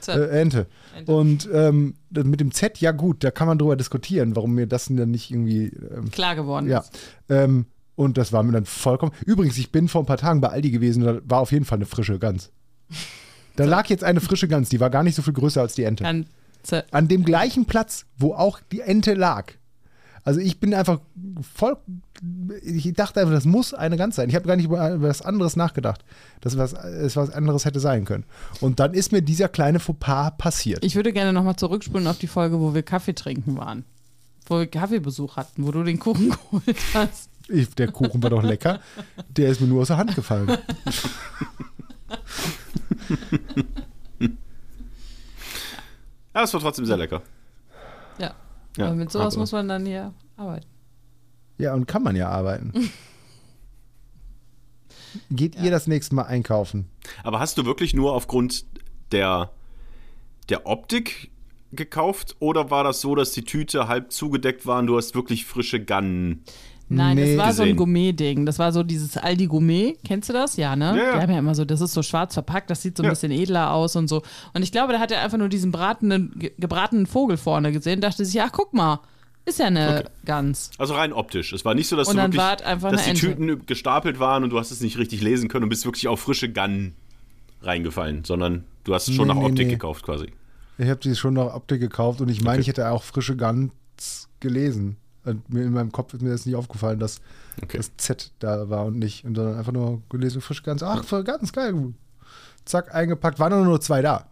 So.
Äh, Ente.
Ente.
Und ähm, mit dem Z, ja gut, da kann man drüber diskutieren, warum mir das dann nicht irgendwie. Ähm,
Klar geworden
ja.
ist.
Ähm, und das war mir dann vollkommen. Übrigens, ich bin vor ein paar Tagen bei Aldi gewesen, da war auf jeden Fall eine frische Gans. Da lag jetzt eine frische Gans, die war gar nicht so viel größer als die Ente. An dem gleichen Platz, wo auch die Ente lag. Also ich bin einfach voll. Ich dachte einfach, das muss eine Gans sein. Ich habe gar nicht über, über was anderes nachgedacht, dass was, es was anderes hätte sein können. Und dann ist mir dieser kleine Fauxpas passiert.
Ich würde gerne nochmal zurückspulen auf die Folge, wo wir Kaffee trinken waren. Wo wir Kaffeebesuch hatten, wo du den Kuchen geholt hast.
Ich, der Kuchen war doch lecker. Der ist mir nur aus der Hand gefallen.
Ja, es war trotzdem sehr lecker.
Ja.
Ja,
Aber mit sowas muss man dann hier arbeiten.
Ja, und kann man ja arbeiten. Geht ihr das nächste Mal einkaufen?
Aber hast du wirklich nur aufgrund der, der Optik gekauft oder war das so, dass die Tüte halb zugedeckt war und du hast wirklich frische Gannen?
Nein,
Nee.
das war so ein. Gourmet-Ding. Das war so dieses Aldi Gourmet. Kennst du das? Ja, ne?
Ja, ja.
Die haben ja immer so, das ist so schwarz verpackt, das sieht so ein
Ja.
bisschen edler aus und so. Und ich glaube, da hat er einfach nur diesen bratenden, ge- gebratenen Vogel vorne gesehen, dachte sich, ach, guck mal, ist ja eine Gans.
Also rein optisch. Es war nicht so, dass
Und
du
dann
wirklich, dass die
Ente.
Tüten gestapelt waren und du hast es nicht richtig lesen können und bist wirklich auf frische Gannen reingefallen, sondern du hast es schon
Nee,
nach
nee,
Optik
nee.
gekauft quasi.
Ich habe die schon nach Optik gekauft und ich meine,
Okay.
ich hätte auch frische Gans gelesen. Und mir in meinem Kopf ist mir das nicht aufgefallen, dass
Okay.
das Z da war und nicht, und sondern einfach nur gelesen, frische Gans. Ach, voll ganz geil. Zack, eingepackt. Waren nur noch zwei da.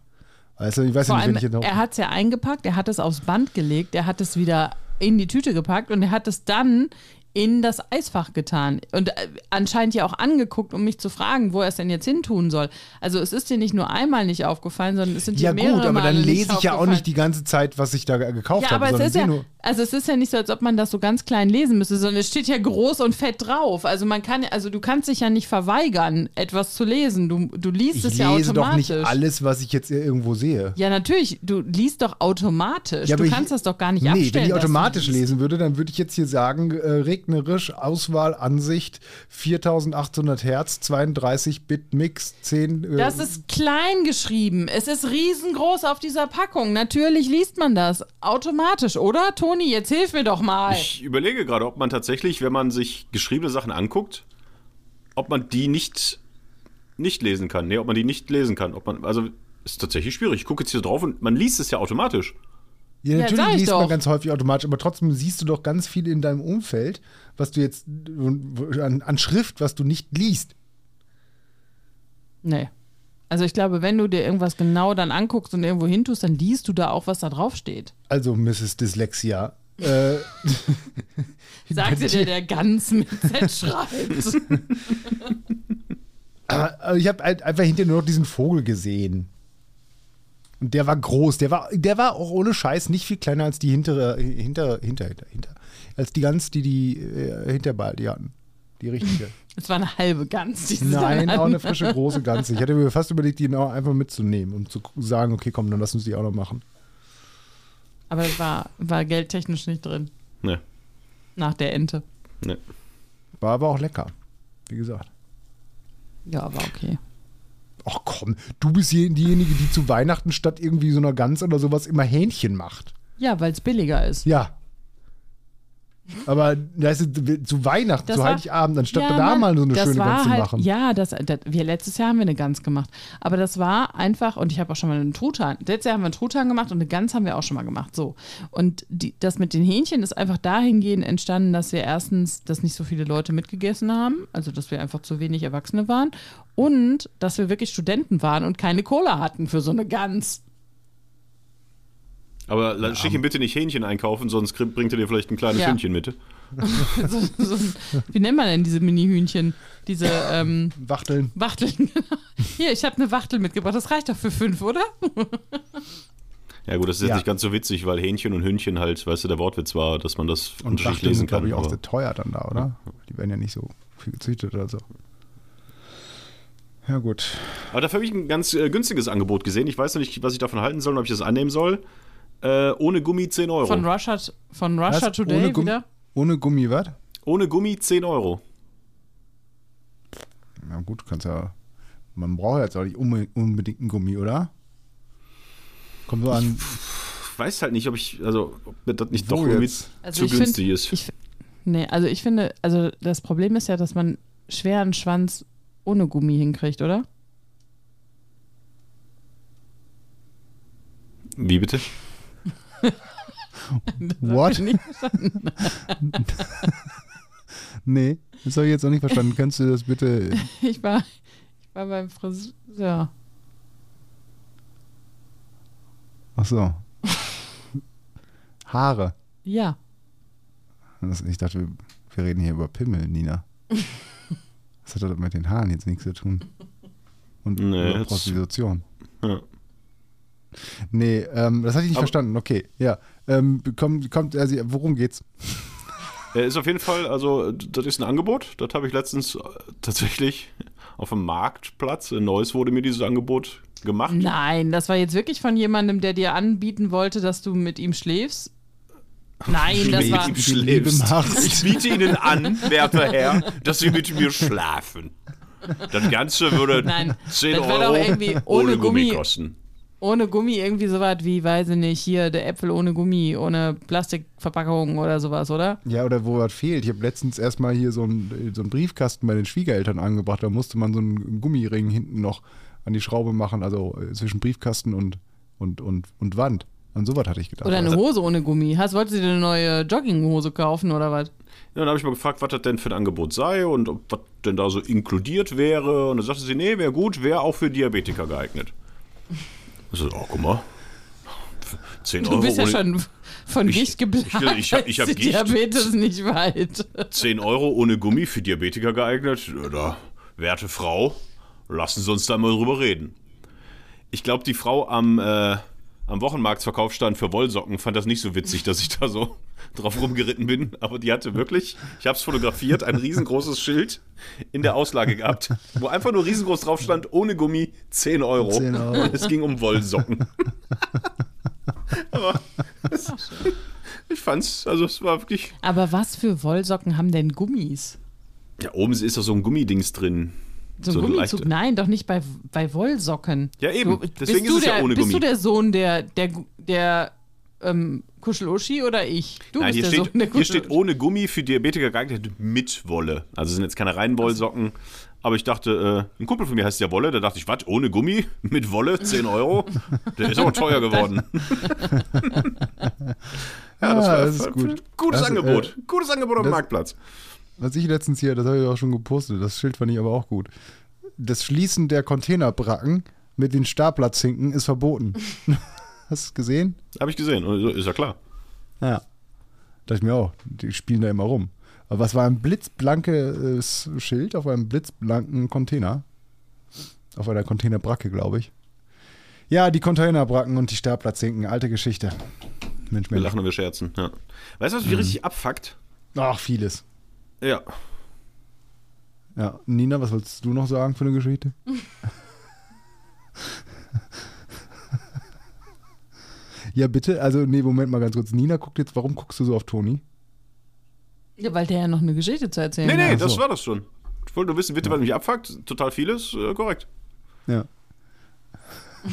Also ich weiß
Vor
ja nicht, wenn
allem,
ich jetzt noch.
er hat es ja eingepackt, er hat es aufs Band gelegt, er hat es wieder in die Tüte gepackt und er hat es dann in das Eisfach getan und äh, anscheinend ja auch angeguckt, um mich zu fragen, wo er es denn jetzt hin tun soll. Also es ist dir nicht nur einmal nicht aufgefallen, sondern es sind
ja
dir mehrere
gut, aber
Male
dann lese ich ja auch nicht die ganze Zeit, was ich da gekauft
Ja,
habe,
aber es
sondern
ist ja,
nur.
Also es ist ja nicht so, als ob man das so ganz klein lesen müsste, sondern es steht ja groß und fett drauf. Also man kann, also du kannst dich ja nicht verweigern, etwas zu lesen. Du, du liest
Ich
es ja
lese doch
automatisch.
nicht alles, was ich jetzt irgendwo sehe.
Ja, natürlich. Du liest doch automatisch.
Ja,
du
aber ich-
kannst das doch gar nicht
Nee,
abstellen.
wenn ich automatisch lesen würde, dann würde ich jetzt hier sagen, äh, regnerisch, Auswahl, Ansicht, 4800 Hertz, 32 Bit Mix, 10. Äh,
Das ist klein geschrieben. Es ist riesengroß auf dieser Packung. Natürlich liest man das automatisch, oder? Toni, jetzt hilf mir doch mal.
Ich überlege gerade, ob man tatsächlich, wenn man sich geschriebene Sachen anguckt, ob man die nicht, nicht lesen kann. Nee, ob man die nicht lesen kann. Ob man, also ist tatsächlich schwierig. Ich gucke jetzt hier drauf und man liest es ja automatisch.
ja,
Ja,
natürlich
ich
liest man
doch.
ganz häufig automatisch, aber trotzdem siehst du doch ganz viel in deinem Umfeld, was du jetzt an, an Schrift, was du nicht liest.
nee. Also ich glaube, wenn du dir irgendwas genau dann anguckst und irgendwo hintust, dann liest du da auch, was da drauf steht.
Also, Mrs. Dyslexia. Äh,
Sagte dir, der ganz mit Z schreibt.
aber, aber ich habe einfach hinterher nur noch diesen Vogel gesehen. Und der war groß. Der war, der war auch ohne Scheiß nicht viel kleiner als die hintere, hinter, hinter, hinter, hinter. Als die Gans, die die äh, Hinterball, die hatten. Die richtige.
Es war eine halbe Gans. Die sie
Nein, auch eine frische große Gans. Ich hatte mir fast überlegt, die noch einfach mitzunehmen, um zu sagen, okay, komm, dann lass uns die auch noch machen.
Aber es war, war geldtechnisch nicht drin.
Ne,
Nach der Ente.
ne.
War aber auch lecker. Wie gesagt.
Ja, war okay.
Ach komm, du bist hier diejenige, die zu Weihnachten statt irgendwie so einer Gans oder sowas immer Hähnchen macht.
Ja, weil es billiger ist.
Ja. Aber das ist, zu Weihnachten,
Das
zu
war-
Heiligabend, anstatt
Ja,
da
Mann,
mal so eine schöne Gans zu
halt,
machen.
Ja, das, das, wir letztes Jahr haben wir eine Gans gemacht. Aber das war einfach, und ich habe auch schon mal einen Truthahn. Letztes Jahr haben wir einen Truthahn gemacht und eine Gans haben wir auch schon mal gemacht. So. Und die, das mit den Hähnchen ist einfach dahingehend entstanden, dass wir erstens, dass nicht so viele Leute mitgegessen haben, also dass wir einfach zu wenig Erwachsene waren und dass wir wirklich Studenten waren und keine Cola hatten für so eine Gans.
Aber la- schick ihm bitte nicht Hähnchen einkaufen, sonst bringt er dir vielleicht ein kleines
Ja.
Hühnchen mit.
so, so, wie nennt man denn diese Mini-Hühnchen? Diese ähm,
Wachteln.
Wachteln. genau. Hier, ich habe eine Wachtel mitgebracht. Das reicht doch für fünf, oder?
Ja gut, das ist jetzt
Ja.
nicht ganz so witzig, weil Hähnchen und Hühnchen halt, weißt du, der Wortwitz war, dass man das
Und
unterschiedlich
Wachteln
lesen
sind,
kann.
glaube ich, auch sehr teuer dann da, oder? Die werden ja nicht so viel gezüchtet oder so. Ja, gut.
Aber dafür habe ich ein ganz äh, günstiges Angebot gesehen. Ich weiß noch nicht, was ich davon halten soll und ob ich das annehmen soll. Äh, ohne Gummi 10 Euro.
Von Russia, von Russia
Was?
Today
ohne, Gummi,
wieder?
ohne Gummi, was?
ohne Gummi 10 Euro.
Na gut, kannst ja. Man braucht jetzt auch nicht unbe- unbedingt einen Gummi, oder? Kommt so an.
Ich weiß halt nicht, ob ich, also, ob mir das nicht
Wo
doch irgendwie?
Also
zu
ich find-
günstig ist.
Ich, nee, also ich finde, also das Problem ist ja, dass man schwer einen Schwanz ohne Gummi hinkriegt, oder?
Wie bitte?
What? Nee, das habe ich jetzt auch nicht verstanden. Kannst du das bitte.
Ich war, ich war beim Friseur.
Ach so. Haare.
Ja.
Ich dachte, wir- reden hier über Pimmel, Nina. Das hat doch mit den Haaren jetzt nichts zu tun. Und
Nee,
Prostitution.
Ja.
Nee, ähm, das hatte ich nicht
Aber-
verstanden. Okay, ja. Ähm, kommt, kommt, also, worum geht's?
Äh, Ist auf jeden Fall, also, das ist ein Angebot. Das habe ich letztens äh, tatsächlich auf dem Marktplatz in Neuss wurde mir dieses Angebot gemacht?
Nein, das war jetzt wirklich von jemandem, der dir anbieten wollte, dass du mit ihm schläfst. Nein, das war.
Ich biete Ihnen an, werter Herr, dass Sie mit mir schlafen. Das Ganze würde
Nein,
10
das
Euro
doch irgendwie ohne Gummi.
kosten.
Ohne Gummi irgendwie so was wie, weiß ich nicht, hier der Äpfel ohne Gummi, ohne Plastikverpackung oder sowas, oder?
Ja, oder wo was fehlt. Ich habe letztens erstmal hier so einen so einen Briefkasten bei den Schwiegereltern angebracht. Da musste man so einen Gummiring hinten noch an die Schraube machen, also äh, zwischen Briefkasten und, und, und, und Wand. An sowas hatte ich gedacht.
Oder eine Hose ohne Gummi. Hast, wolltest du dir eine neue Jogginghose kaufen oder was?
Ja, dann habe ich mal gefragt, was das denn für ein Angebot sei und ob was denn da so inkludiert wäre. Und dann sagte sie, nee, wäre gut, wäre auch für Diabetiker geeignet. So, oh, guck mal. 10
Du
Euro,
bist ja
ohne,
schon von
Ich-
Gicht geplagt.
ich- ich hab- ich hab Gicht.
Diabetes nicht weit.
10 Euro ohne Gummi für Diabetiker geeignet. Oder, werte Frau, lassen Sie uns da mal drüber reden. Ich glaube, die Frau am, äh, am Wochenmarktverkaufsstand für Wollsocken fand das nicht so witzig, dass ich da so drauf rumgeritten bin. Aber die hatte wirklich, ich habe es fotografiert, ein riesengroßes Schild in der Auslage gehabt, wo einfach nur riesengroß drauf stand, ohne Gummi 10 Euro.
10 Euro.
Und es ging um Wollsocken. Aber es, ich fand's, also es war wirklich
Aber was für Wollsocken haben denn Gummis?
Ja, oben ist doch so ein Gummidings drin.
So ein
So
Gummizug? Nein, doch nicht bei, bei Wollsocken.
Ja, eben.
Du,
Deswegen
bist du
ist es ja
der,
ohne
Bist
Gummi.
du der Sohn der, der, der ähm, Kuscheluschi oder ich? Du
Nein,
bist
hier
der
steht,
Sohn der
hier steht ohne Gummi für Diabetiker geeignet mit Wolle. Also es sind jetzt keine reinen Wollsocken. Aber ich dachte, äh, ein Kumpel von mir heißt ja Wolle. Da dachte ich, was, ohne Gummi? Mit Wolle? 10 Euro? Der ist aber teuer geworden. ja, das
Ja,
war
das ist gut.
Gutes
Das, äh,
Angebot. Gutes Angebot am
das-
Marktplatz.
Was ich letztens hier, das habe ich auch schon gepostet, das Schild fand ich aber auch gut. Das Schließen der Containerbracken mit den Staplerzinken ist verboten. Hast du es gesehen?
Habe ich gesehen. Ist ja klar.
Ja. Dachte ich mir auch, die spielen da immer rum. Aber was war ein blitzblankes Schild auf einem blitzblanken Container? Auf einer Containerbracke, glaube ich. Ja, die Containerbracken und die Staplerzinken, alte Geschichte. Mensch,
Wir
Mensch.
lachen und wir scherzen. Ja. Weißt du, was mich
Mhm.
richtig abfuckt?
Ach, vieles.
Ja.
Ja, Nina, was wolltest du noch sagen für eine Geschichte? ja, bitte. Also, nee, Moment mal ganz kurz. Nina guckt jetzt, warum guckst du so auf Toni?
Ja, weil der ja noch eine Geschichte zu erzählen
Nee, nee,
hat.
das
so.
war das schon. Ich wollte nur wissen, bitte, was mich abfuckt. Total vieles. Äh, korrekt.
Ja.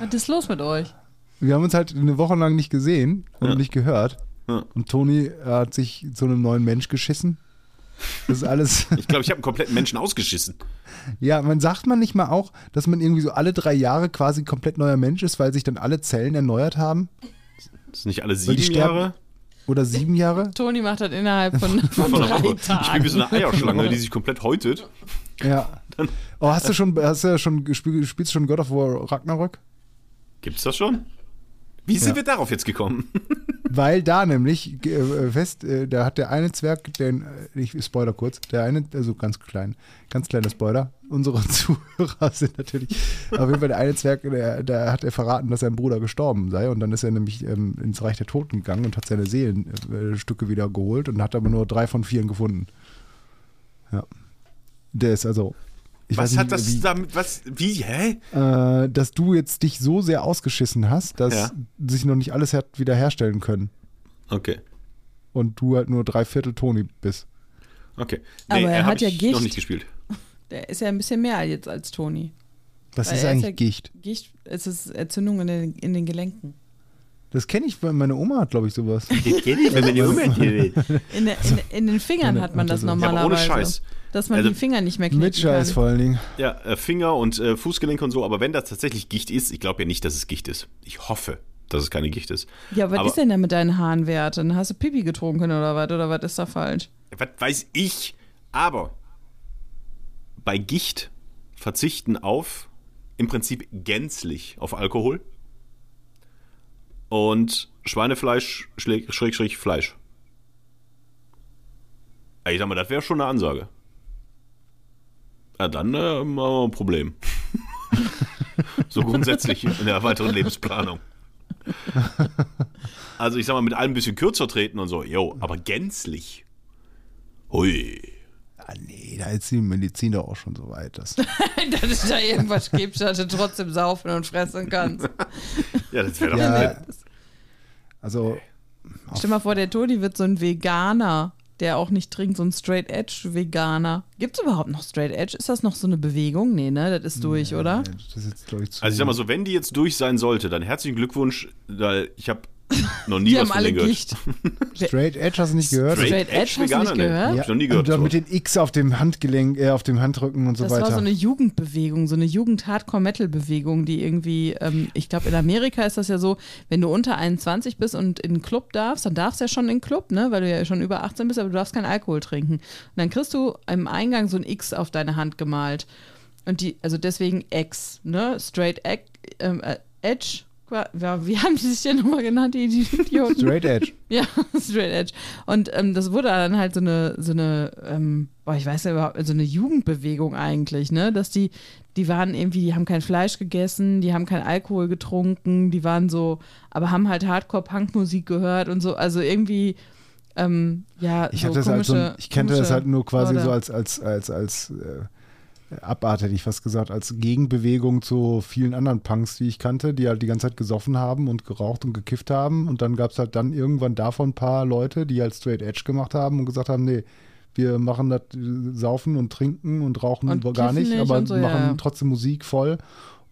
Was ist los mit euch?
Wir haben uns halt eine Woche lang nicht gesehen und
Ja.
nicht gehört.
Ja.
Und Toni hat sich zu einem neuen Mensch geschissen. Das ist alles.
Ich glaube, ich habe einen kompletten Menschen ausgeschissen.
ja, man sagt man nicht mal auch, dass man irgendwie so alle drei Jahre quasi komplett neuer Mensch ist, weil sich dann alle Zellen erneuert haben?
Das sind nicht alle sieben
sterben-
Jahre.
Oder sieben Jahre?
Toni macht das innerhalb von, von
Von
drei
Woche. Ich bin
Tagen.
wie so eine Eierschlange, die sich komplett häutet.
Ja. Oh, hast du schon, hast du schon gespielt, spielst du schon God of War Ragnarök?
Gibt's das schon? Wie sind
Ja.
wir darauf jetzt gekommen?
Weil da nämlich äh, fest, äh, da hat der eine Zwerg, den, äh, ich spoiler kurz, der eine, also ganz klein, ganz kleiner Spoiler. Unsere Zuhörer sind natürlich, auf jeden Fall der eine Zwerg, der, der hat er verraten, dass sein Bruder gestorben sei und dann ist er nämlich ähm, ins Reich der Toten gegangen und hat seine Seelenstücke wieder geholt und hat aber nur drei von vieren gefunden. Ja. Der ist also, ich
was
weiß
hat
nicht,
das
wie,
damit, was, wie, hä?
äh, dass du jetzt dich so sehr ausgeschissen hast, dass
Ja.
sich noch nicht alles hat wiederherstellen können
Okay,
und du halt nur drei Viertel Toni bist.
okay.
Aber er hat ja
ich
Gicht.
noch nicht gespielt.
Der ist ja ein bisschen mehr jetzt als Toni.
Was
Weil
ist eigentlich
ja-
Gicht?
Gicht, es ist Entzündung in den, in den Gelenken.
Das kenne ich, weil meine Oma hat, glaube ich, sowas.
Das kenne ich, wenn man die Umwelt will.
In, in, in den Fingern
Meine-
hat man das
Ja, aber
ohne
normalerweise.
Scheiß.
Dass man
Also,
die Finger nicht mehr knicken
Mit Scheiß
kann.
vor allen Dingen.
Ja, äh, Finger und äh, Fußgelenk und so, aber wenn das tatsächlich Gicht ist, ich glaube ja nicht, dass es Gicht ist. Ich hoffe, dass es keine Gicht ist.
Ja, was
Aber-
ist denn da mit deinen Haaren wert? Dann hast du Pipi getrunken oder was? Oder was ist da falsch?
Was weiß ich? Aber bei Gicht verzichten auf im Prinzip gänzlich auf Alkohol und Schweinefleisch schräg, schräg, schräg Fleisch. Ey, Ich sag mal, das wäre schon eine Ansage. Ja, dann äh, haben wir ein Problem. so grundsätzlich in der weiteren Lebensplanung. Also ich sag mal, mit allem ein bisschen kürzer treten und so, jo, aber gänzlich. Hui.
nee, da ist die Medizin doch auch schon so weit. Dass
dass es da irgendwas gibt, dass du trotzdem saufen und fressen kannst.
Ja, das wäre doch
ja, also
Stell mal vor, der Toni wird so ein Veganer, der auch nicht trinkt, so ein Straight Edge Veganer. Gibt es überhaupt noch Straight Edge? Ist das noch so eine Bewegung? Nee, ne? Das ist durch, oder?
das ist jetzt, ich, zu
Also ich sag mal so, wenn die jetzt durch sein sollte, dann herzlichen Glückwunsch, weil ich habe noch nie
Die
was
haben
von
alle
denen gehört.
Gicht.
Straight Edge hast du nicht gehört?
Straight Edge hast du
Veganer,
nicht
nee.
gehört?
Hab ich noch nie gehört.
Und dann
so.
mit den X auf dem Handgelenk, äh, auf dem Handrücken und so
Das
weiter.
war so eine Jugendbewegung, so eine Jugend-Hardcore-Metal-Bewegung, die irgendwie, ähm, ich glaube, in Amerika ist das ja so, wenn du unter 21 bist und in den Club darfst, dann darfst du ja schon in den Club, ne, weil du ja schon über 18 bist, aber du darfst keinen Alkohol trinken. Und dann kriegst du im Eingang so ein X auf deine Hand gemalt. Und die, also deswegen X, ne, Straight Ed- ähm, äh, Edge. Ja, wie haben die sich denn nochmal genannt, die, Idioten?
Straight Edge.
Ja, Straight Edge. Und ähm, das wurde dann halt so eine, so eine, ähm, boah, ich weiß ja überhaupt, so eine Jugendbewegung eigentlich, ne? Dass die, die waren irgendwie, die haben kein Fleisch gegessen, die haben kein Alkohol getrunken, die waren so, aber haben halt Hardcore-Punk-Musik gehört und so, also irgendwie, ähm, ja,
Ich
so
hatte das halt so,
komische,
ich kannte das
komische
halt nur quasi
Leute.
so als, als, als, als äh, Abart, hätte ich fast gesagt, als Gegenbewegung zu vielen anderen Punks, die ich kannte, die halt die ganze Zeit gesoffen haben und geraucht und gekifft haben. Und dann gab es halt dann irgendwann davon ein paar Leute, die halt Straight Edge gemacht haben und gesagt haben, nee, wir machen das Saufen und Trinken und rauchen
Und
gar nicht,
nicht
aber
so,
machen
ja.
trotzdem Musik voll.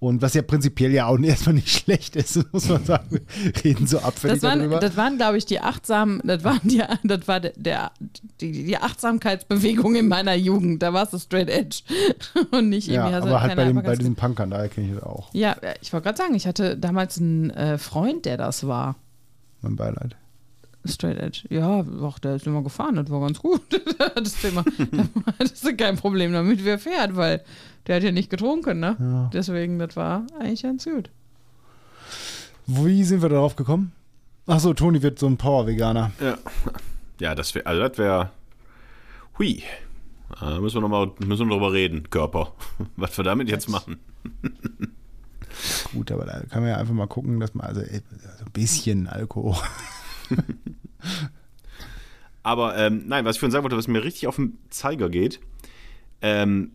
Und was ja prinzipiell ja auch erstmal nicht schlecht ist, muss man sagen. Reden so abfällig
Das waren,
darüber.
das waren, glaube ich, die achtsamen, das waren die, das war der, der die, die Achtsamkeitsbewegung in meiner Jugend. Da war es so Straight Edge. Und nicht
ja,
irgendwie, also
aber halt bei, dem, bei diesen Punkern, daher kenne ich das auch.
Ja, äh, ich wollte gerade sagen, ich hatte damals einen äh, Freund, der das war.
Mein Beileid.
Straight Edge. Ja, ach, der ist immer gefahren, das war ganz gut. das Thema, da hattest du kein Problem damit, wer fährt, weil der hat ja nicht getrunken, ne?
Ja.
Deswegen, das war eigentlich ganz gut.
Wie sind wir darauf gekommen? Ach so, Toni wird so ein Power-Veganer.
Ja. ja, das wäre, also das wäre, hui. Da müssen wir nochmal müssen wir drüber reden, Körper. Was wir damit jetzt machen.
Gut, aber da kann man ja einfach mal gucken, dass man also äh, ein bisschen Alkohol.
Aber ähm, nein, was ich vorhin sagen wollte, was mir richtig auf den Zeiger geht, ähm,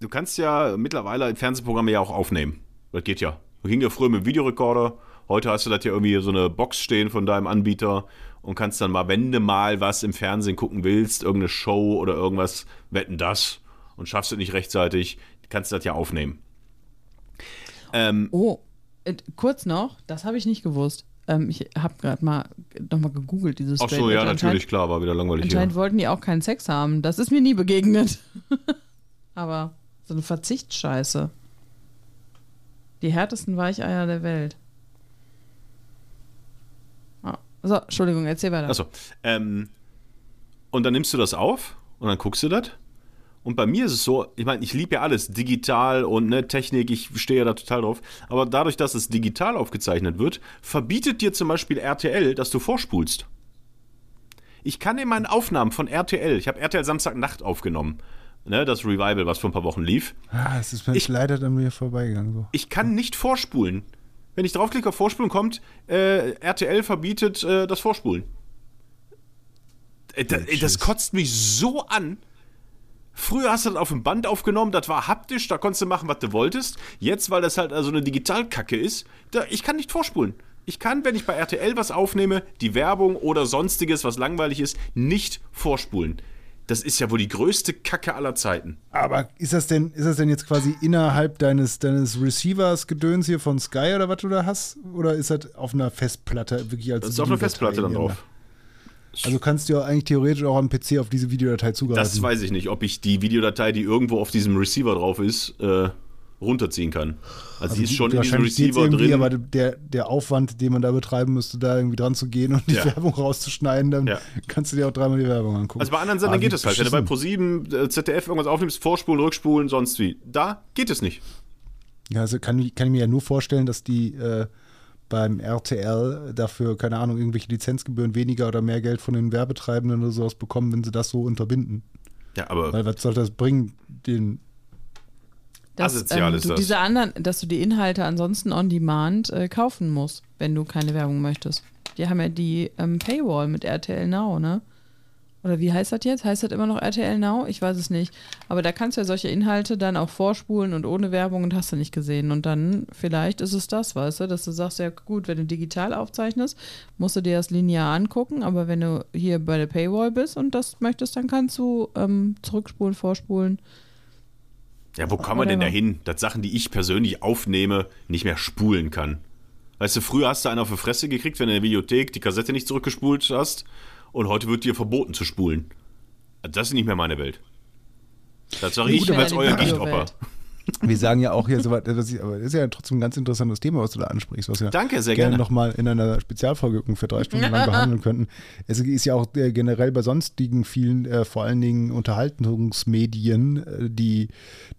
du kannst ja mittlerweile Fernsehprogramme ja auch aufnehmen. Das geht ja. Das ging ja früher mit dem Videorekorder. Heute hast du das ja irgendwie so eine Box stehen von deinem Anbieter und kannst dann mal, wenn du mal was im Fernsehen gucken willst, irgendeine Show oder irgendwas, wetten das und schaffst es nicht rechtzeitig, kannst du das ja aufnehmen. Ähm,
Oh, äh, kurz noch, das habe ich nicht gewusst. Ähm, ich habe gerade mal nochmal gegoogelt, dieses
ach so, ja, natürlich, klar, war wieder langweilig
Anscheinend
hier.
wollten die auch keinen Sex haben. Das ist mir nie begegnet. Aber so eine Verzichtsscheiße. Die härtesten Weicheier der Welt. Ah, So, Entschuldigung, erzähl weiter.
Achso. Ähm, und dann nimmst du das auf und dann guckst du das. Und bei mir ist es so, ich meine, ich liebe ja alles, digital und ne, Technik, ich stehe ja da total drauf. Aber dadurch, dass es digital aufgezeichnet wird, verbietet dir zum Beispiel RTL, dass du vorspulst. Ich kann in meinen Aufnahmen von RTL, ich habe RTL Samstagnacht aufgenommen, ne, das Revival, was vor ein paar Wochen lief.
Ah, es ist mir
Ich-
leider an mir vorbeigegangen. So.
Ich kann nicht vorspulen. Wenn ich draufklicke auf Vorspulen, kommt äh, RTL verbietet äh, das Vorspulen. Äh, das
Tschüss.
kotzt mich so an. Früher hast du das auf dem Band aufgenommen, das war haptisch, da konntest du machen, was du wolltest. Jetzt, weil das halt also eine Digitalkacke ist, da, ich kann nicht vorspulen. Ich kann, wenn ich bei RTL was aufnehme, die Werbung oder sonstiges, was langweilig ist, nicht vorspulen. Das ist ja wohl die größte Kacke aller Zeiten.
Aber ist das denn, ist das denn jetzt quasi innerhalb deines, deines Receivers Gedöns hier von Sky oder was du da hast? Oder ist das auf einer Festplatte wirklich als
Das ist auf einer Festplatte dann drauf.
Also kannst du ja eigentlich theoretisch auch am PC auf diese Videodatei zugreifen.
Das weiß ich nicht, ob ich die Videodatei, die irgendwo auf diesem Receiver drauf ist, äh, runterziehen kann. Also, die ist schon in diesem Receiver drin.
aber der, der Aufwand, den man da betreiben müsste, da irgendwie dran zu gehen und die
Ja.
Werbung rauszuschneiden, dann
Ja.
kannst du dir auch dreimal die Werbung angucken.
also bei anderen Sendern geht es halt. Wenn du bei
beschissen.
Pro7, äh, ZDF irgendwas aufnimmst, vorspulen, rückspulen, sonst wie. Da geht es nicht.
Ja, also kann, ich- kann ich mir ja nur vorstellen, dass die äh, beim RTL dafür, keine Ahnung, irgendwelche Lizenzgebühren weniger oder mehr Geld von den Werbetreibenden oder sowas bekommen, wenn sie das so unterbinden.
Ja, aber
Weil was soll das bringen, den
dass,
asozial ist
du
das.
diese anderen, dass du die Inhalte ansonsten on demand äh, kaufen musst, wenn du keine Werbung möchtest. Die haben ja die ähm, Paywall mit RTL Now, ne? Oder wie heißt das jetzt? Heißt das immer noch RTL Now? Ich weiß es nicht. Aber da kannst du ja solche Inhalte dann auch vorspulen und ohne Werbung und hast du nicht gesehen. Und dann vielleicht ist es das, weißt du, dass du sagst, ja gut, wenn du digital aufzeichnest, musst du dir das linear angucken. Aber wenn du hier bei der Paywall bist und das möchtest, dann kannst du ähm, zurückspulen, vorspulen.
Ja, wo kann man denn
Whatever.
dahin, dass Sachen, die ich persönlich aufnehme, nicht mehr spulen kann? Weißt du, früher hast du einen auf die Fresse gekriegt, wenn du in der Videothek die Kassette nicht zurückgespult hast und heute wird dir verboten zu spulen. Das ist nicht mehr meine Welt. Das sage ich als euer
Videowelt.
Wir sagen ja auch hier so weit, das ist ja trotzdem ein ganz interessantes Thema, was du da ansprichst, was wir
Danke, sehr
gerne
gerne.
nochmal in einer Spezialfolge ungefähr drei Stunden lang behandeln könnten. Es ist ja auch äh, generell bei sonstigen vielen, äh, vor allen Dingen Unterhaltungsmedien, äh, die,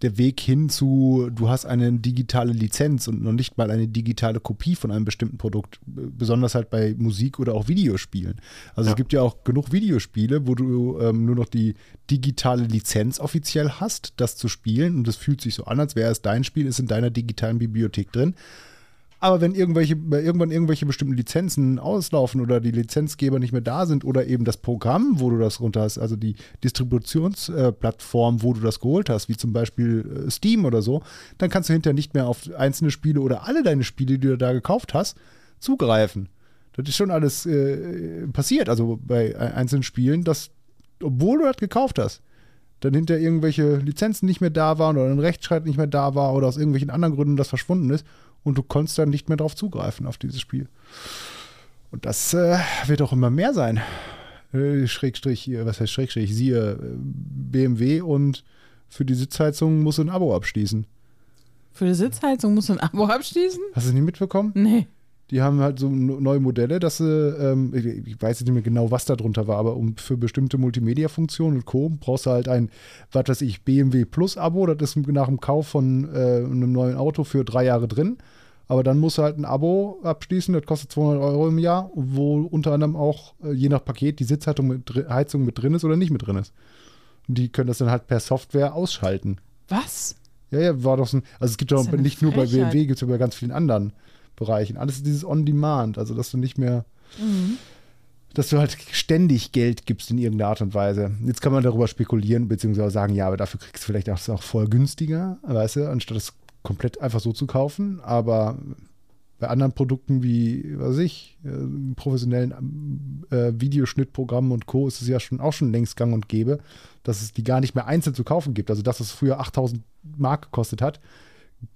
der Weg hin zu, du hast eine digitale Lizenz und noch nicht mal eine digitale Kopie von einem bestimmten Produkt, besonders halt bei Musik oder auch Videospielen. Also
Ja.
es gibt ja auch genug Videospiele, wo du ähm, nur noch die digitale Lizenz offiziell hast, das zu spielen und das fühlt sich so an, als wäre es dein Spiel, ist in deiner digitalen Bibliothek drin. Aber wenn irgendwelche, irgendwann irgendwelche bestimmten Lizenzen auslaufen oder die Lizenzgeber nicht mehr da sind oder eben das Programm, wo du das runter hast, also die Distributionsplattform, wo du das geholt hast, wie zum Beispiel äh, Steam oder so, dann kannst du hinterher nicht mehr auf einzelne Spiele oder alle deine Spiele, die du da gekauft hast, zugreifen. Das ist schon alles äh, passiert, also bei ein- einzelnen Spielen, dass, obwohl du das gekauft hast, dann hinter irgendwelche Lizenzen nicht mehr da waren oder ein Rechtsstreit nicht mehr da war oder aus irgendwelchen anderen Gründen das verschwunden ist und du konntest dann nicht mehr drauf zugreifen auf dieses Spiel. Und das äh, wird auch immer mehr sein. Äh, Schrägstrich, äh, was heißt Schrägstrich? Siehe äh, BMW und für die Sitzheizung musst du ein Abo abschließen.
Für die Sitzheizung musst du ein Abo abschließen?
Hast du es nicht mitbekommen?
Nee.
Die haben halt so neue Modelle, dass sie, ähm, ich weiß jetzt nicht mehr genau, was da drunter war, aber um für bestimmte Multimedia-Funktionen und Co. brauchst du halt ein, was weiß ich, BMW Plus-Abo, das ist nach dem Kauf von äh, einem neuen Auto für drei Jahre drin. Aber dann musst du halt ein Abo abschließen, das kostet 200 Euro im Jahr, wo unter anderem auch, äh, je nach Paket, die Sitzheizung mit, Heizung mit drin ist oder nicht mit drin ist. Die können das dann halt per Software ausschalten.
Was?
Ja, ja, war doch so ein, also es gibt
ja
nicht nur bei
Frechheit.
BMW, gibt es ja bei ganz vielen anderen Bereichen. Alles dieses On-Demand, also dass du nicht mehr,
Mhm.
dass du halt ständig Geld gibst in irgendeiner Art und Weise. Jetzt kann man darüber spekulieren, beziehungsweise sagen, ja, aber dafür kriegst du vielleicht auch, auch voll günstiger, weißt du, anstatt es komplett einfach so zu kaufen. Aber bei anderen Produkten wie, was weiß ich, äh, professionellen äh, Videoschnittprogrammen und Co. ist es ja schon auch schon längst gang und gäbe, dass es die gar nicht mehr einzeln zu kaufen gibt. Also, dass es früher 8000 Mark gekostet hat,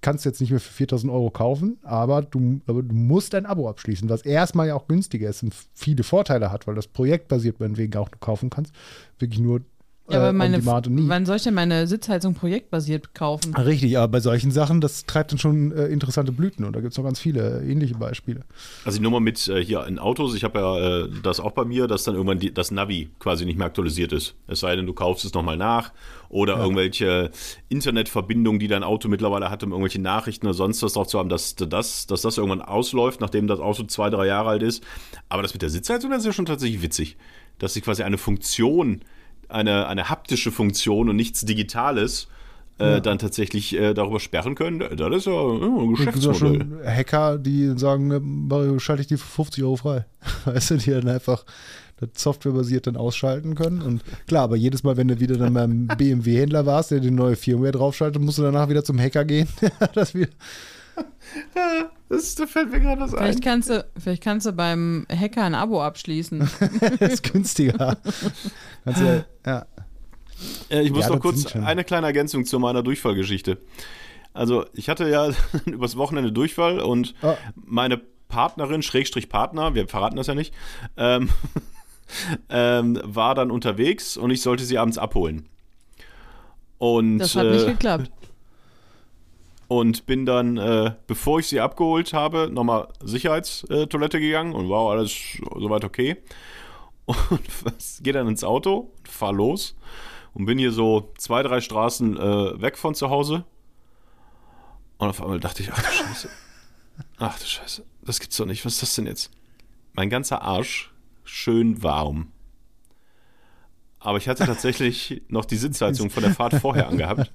kannst jetzt nicht mehr für 4000 Euro kaufen, aber du, aber du musst ein Abo abschließen, was erstmal ja auch günstiger ist und viele Vorteile hat, weil das projektbasiert meinetwegen auch du kaufen kannst. Wirklich nur
Ja, aber meine, wann soll ich denn meine Sitzheizung projektbasiert kaufen?
Richtig, aber bei solchen Sachen, das treibt dann schon äh, interessante Blüten und da gibt es noch ganz viele äh, ähnliche Beispiele.
Also die Nummer mit äh, hier in Autos, ich habe ja äh, das auch bei mir, dass dann irgendwann die, das Navi quasi nicht mehr aktualisiert ist. Es sei denn, du kaufst es nochmal nach oder irgendwelche Internetverbindungen, die dein Auto mittlerweile hat, um irgendwelche Nachrichten oder sonst was drauf zu haben, dass das, dass das irgendwann ausläuft, nachdem das Auto zwei, drei Jahre alt ist. Aber das mit der Sitzheizung, das ist ja schon tatsächlich witzig, dass sie quasi eine Funktion, eine, eine haptische Funktion und nichts Digitales äh, dann tatsächlich äh, darüber sperren können. Das ist ja äh, ein
Es gibt auch
Geschäftsmodell.
schon Hacker, die sagen, äh, Mario, schalte ich die für 50 Euro frei. Weißt du, die dann einfach das softwarebasiert dann ausschalten können. Und klar, aber jedes Mal, wenn du wieder dann beim BMW-Händler warst, der die neue Firmware draufschaltet, musst du danach wieder zum Hacker gehen. das wieder,
Das, da fällt mir gerade was ein.
Vielleicht kannst, du, vielleicht kannst du beim Hacker ein Abo abschließen.
das ist günstiger. Kannst du, ja.
Äh, ich muss
Ja,
noch
das
kurz eine kleine Ergänzung zu meiner Durchfallgeschichte. Also, ich hatte ja übers Wochenende Durchfall und
Ah.
meine Partnerin, Schrägstrich Partner, wir verraten das ja nicht, ähm, ähm, war dann unterwegs und ich sollte sie abends abholen. Und,
Das hat nicht
äh,
geklappt.
Und bin dann, äh, bevor ich sie abgeholt habe, nochmal Sicherheitstoilette gegangen und war alles soweit okay. Und gehe dann ins Auto, fahr los und bin hier so zwei, drei Straßen äh, weg von zu Hause. Und auf einmal dachte ich, ach du Scheiße. Ach du Scheiße, das gibt's doch nicht. Was ist das denn jetzt? Mein ganzer Arsch schön warm. Aber ich hatte tatsächlich noch die Sitzheizung von der Fahrt vorher angehabt.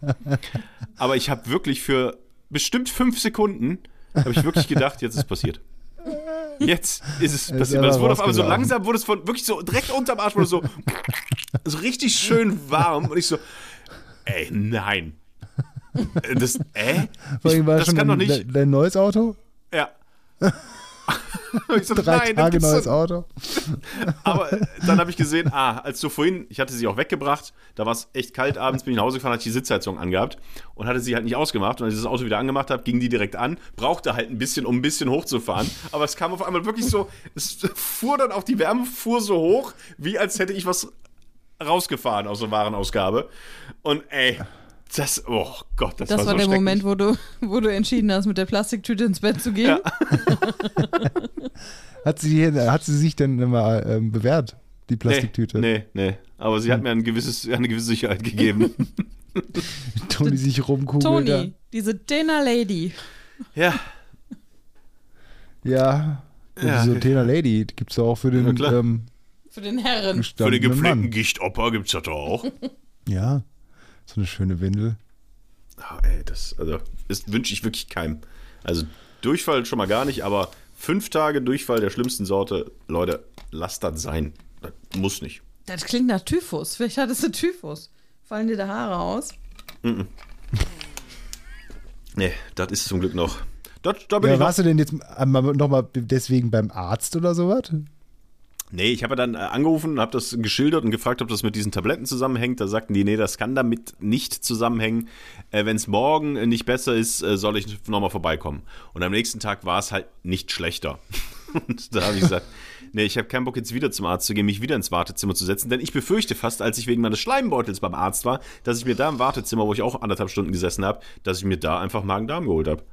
Aber ich habe wirklich für bestimmt fünf Sekunden, habe ich wirklich gedacht, jetzt ist passiert. Jetzt ist es passiert.
Aber
wurde auf einmal so langsam, wurde es von wirklich so direkt unterm Arsch, wurde es so, so richtig schön warm. Und ich so, ey, nein. Das, äh? Ich, das kann doch nicht.
dein neues Auto?
Ja. ich so,
Drei
nein, das
Tage neues Auto?
Aber dann habe ich gesehen, ah, als du vorhin, ich hatte sie auch weggebracht, da war es echt kalt abends, bin ich nach Hause gefahren, hatte ich die Sitzheizung angehabt und hatte sie halt nicht ausgemacht. Und als ich das Auto wieder angemacht habe, ging die direkt an, brauchte halt ein bisschen, um ein bisschen hochzufahren. Aber es kam auf einmal wirklich so, es fuhr dann auch, die Wärme fuhr so hoch, wie als hätte ich was rausgefahren aus der Warenausgabe. Und ey, das, oh Gott, das,
Das
war,
war
so
der. Moment, wo du, wo du entschieden hast, mit der Plastiktüte ins Bett zu gehen.
Hat sie, hat sie sich denn immer ähm, bewährt, die Plastiktüte?
Nee, nee, nee. Aber sie hat mir ein gewisses, eine gewisse Sicherheit gegeben.
Toni sich rumkugelt.
Toni, diese Dinner Lady.
ja.
Ja.
Ja.
diese Tena Lady die gibt es auch für
Ja,
den
klar.
ähm,
Für den Herren.
Für den gepflegten. Gichtopper gibt's das doch auch.
Ja, so eine schöne Windel.
Ah, ey, das, also, das wünsche ich wirklich keinem. Also, Durchfall schon mal gar nicht, aber fünf Tage Durchfall der schlimmsten Sorte, Leute, lasst das sein. Das muss nicht.
Das klingt nach Typhus. Vielleicht hattest du Typhus. Fallen dir da Haare aus?
Nee, das ist zum Glück noch. Das, da bin
Ja,
ich noch.
warst du denn jetzt nochmal deswegen beim Arzt oder sowas?
Nee, ich habe dann äh, angerufen und habe das geschildert und gefragt, ob das mit diesen Tabletten zusammenhängt. Da sagten die, nee, das kann damit nicht zusammenhängen. Äh, Wenn es morgen äh, nicht besser ist, äh, soll ich nochmal vorbeikommen. Und am nächsten Tag war es halt nicht schlechter. Und da habe ich gesagt, nee, ich habe keinen Bock jetzt wieder zum Arzt zu gehen, mich wieder ins Wartezimmer zu setzen, denn ich befürchte fast, als ich wegen meines Schleimbeutels beim Arzt war, dass ich mir da im Wartezimmer, wo ich auch anderthalb Stunden gesessen habe, dass ich mir da einfach Magen-Darm geholt habe.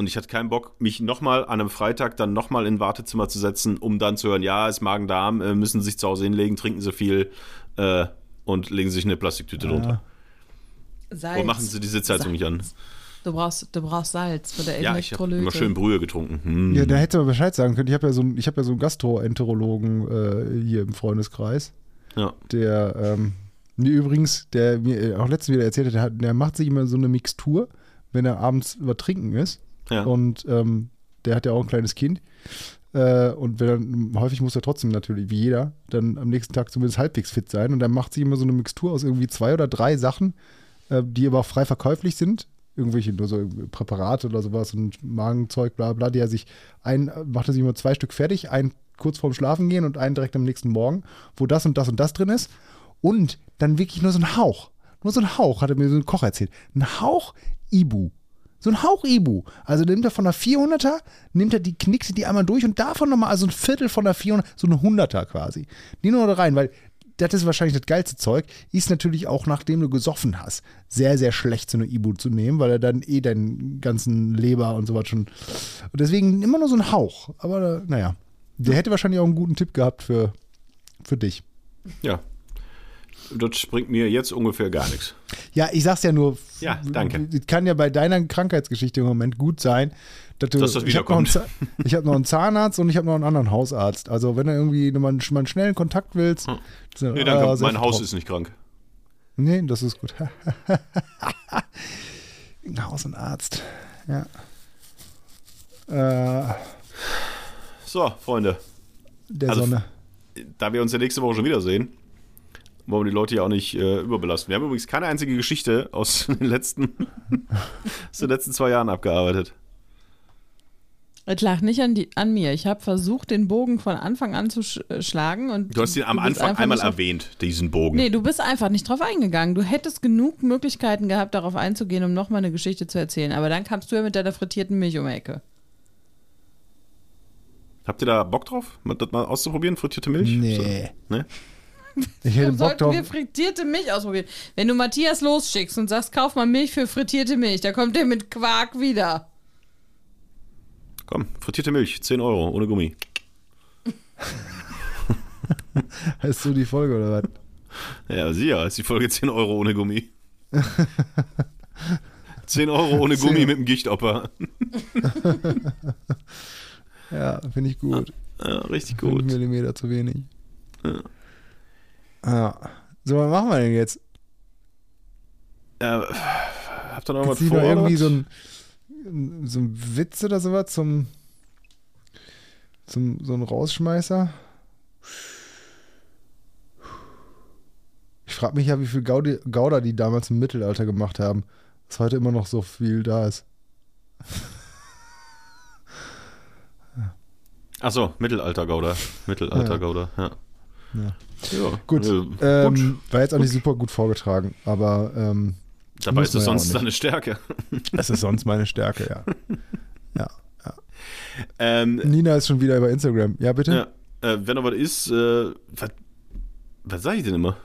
Und ich hatte keinen Bock, mich nochmal an einem Freitag dann nochmal in ein Wartezimmer zu setzen, um dann zu hören, ja, ist Magen-Darm, äh, müssen sich zu Hause hinlegen, trinken sie viel äh, und legen sich eine Plastiktüte drunter.
Salz.
Und machen sie die Sitzheizung nicht an.
Du brauchst, du brauchst Salz für der
Ja, ich habe
Elektrolyte.
immer schön Brühe getrunken. Hm.
Ja, da hätte man Bescheid sagen können. Ich habe ja so, einen- hab ja so einen Gastroenterologen äh, hier im Freundeskreis,
Ja.
der ähm, mir übrigens, der mir auch letztens wieder erzählt hat, der, hat, der macht sich immer so eine Mixtur, wenn er abends über Trinken ist.
Ja.
Und ähm, der hat ja auch ein kleines Kind. Äh, und wenn häufig muss er trotzdem natürlich, wie jeder, dann am nächsten Tag zumindest halbwegs fit sein. Und dann macht sich immer so eine Mixtur aus irgendwie zwei oder drei Sachen, äh, die aber auch frei verkäuflich sind. Irgendwelche nur so Präparate oder sowas und Magenzeug, bla bla, die er sich ein, macht er sich immer zwei Stück fertig, einen kurz vorm Schlafen gehen und einen direkt am nächsten Morgen, wo das und das und das drin ist. Und dann wirklich nur so ein Hauch. Nur so ein Hauch, hat er mir so ein Koch erzählt. Ein Hauch Ibu. So ein Hauch Ibu. Also nimmt er von der 400er, nimmt er die, knickt die einmal durch und davon nochmal, also ein Viertel von der 400, so eine 100er quasi. Die nur da rein, weil das ist wahrscheinlich das geilste Zeug. Ist natürlich auch, nachdem du gesoffen hast, sehr, sehr schlecht, so eine Ibu zu nehmen, weil er dann eh deinen ganzen Leber und sowas schon. Und deswegen immer nur so ein Hauch. Aber äh, naja, der hätte wahrscheinlich auch einen guten Tipp gehabt für, für dich.
ja. Das bringt mir jetzt ungefähr gar nichts.
Ja, ich sag's ja nur.
Ja, danke.
Es kann ja bei deiner Krankheitsgeschichte im Moment gut sein, dass du.
Dass das
ich habe noch, einen
wiederkommt.
Hab noch einen Zahnarzt und ich habe noch einen anderen Hausarzt. Also, wenn du irgendwie mal, mal einen schnellen Kontakt willst.
Hm.
dann-
Nee, danke,
ah,
mein Haus
vertraut.
ist nicht krank.
Nee, das ist gut. Ein Haus und Arzt. Ja. Äh,
So, Freunde,
der
Also,
Sonne.
da wir uns ja nächste Woche schon wiedersehen, wollen wir die Leute ja auch nicht äh, überbelasten. Wir haben übrigens keine einzige Geschichte aus den letzten, aus den letzten zwei Jahren abgearbeitet.
Es lag nicht an, die, an mir. Ich habe versucht, den Bogen von Anfang an zu sch äh, schlagen. Und
Du hast ihn am Anfang einmal erwähnt, diesen Bogen.
Nee, du bist einfach nicht drauf eingegangen. Du hättest genug Möglichkeiten gehabt, darauf einzugehen, um nochmal eine Geschichte zu erzählen. Aber dann kamst du ja mit deiner frittierten Milch um die Ecke.
Habt ihr da Bock drauf, mal- das mal auszuprobieren, frittierte Milch?
Nee.
So, ne?
Ich hätte
Warum
Bock
sollten
drauf.
wir frittierte Milch ausprobieren? Wenn du Matthias losschickst und sagst, kauf mal Milch für frittierte Milch, da kommt der mit Quark wieder.
Komm, frittierte Milch, 10 Euro, ohne Gummi.
Heißt so die Folge oder was?
Ja, sicher, ist die Folge 10 Euro ohne Gummi. 10 Euro ohne Gummi mit dem Gichtopper.
Ja, finde ich gut.
Ja, richtig
5
gut.
Millimeter zu wenig.
Ja.
Ja. So, was machen wir denn jetzt?
Äh, habt ihr noch was vor?
noch irgendwie so ein, so ein Witz oder sowas zum. zum, so ein Rausschmeißer. Ich frage mich ja, wie viel Gaudi, Gouda die damals im Mittelalter gemacht haben, dass heute immer noch so viel da ist.
Achso, Mittelalter-Gouda. Mittelalter-Gouda, ja.
Ja.
Ja.
Gut,
äh,
ähm, war jetzt auch nicht super gut vorgetragen, aber ähm,
Dabei ist es
ja
sonst deine Stärke.
das ist sonst meine Stärke, ja. Ja.
Ähm,
Nina ist schon wieder über Instagram. Ja, bitte?
ja, äh, wenn noch was ist, äh, was, was sag ich denn immer?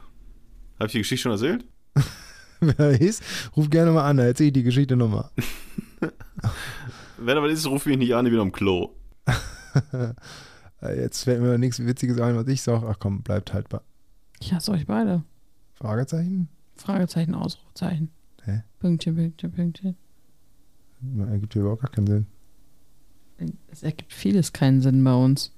Habe ich die Geschichte schon erzählt?
Wer ist, ruf gerne mal an, da erzähl ich die Geschichte nochmal.
Wenn noch was ist, ruf mich nicht an, ich bin am Klo.
Jetzt fällt mir nichts Witziges ein, was ich sage. Ach komm, bleibt haltbar.
Ich hasse euch beide.
Fragezeichen?
Fragezeichen, Ausrufezeichen.
Hä?
Pünktchen, Pünktchen, Pünktchen.
Ergibt hier überhaupt gar keinen Sinn.
Es ergibt vieles keinen Sinn bei uns.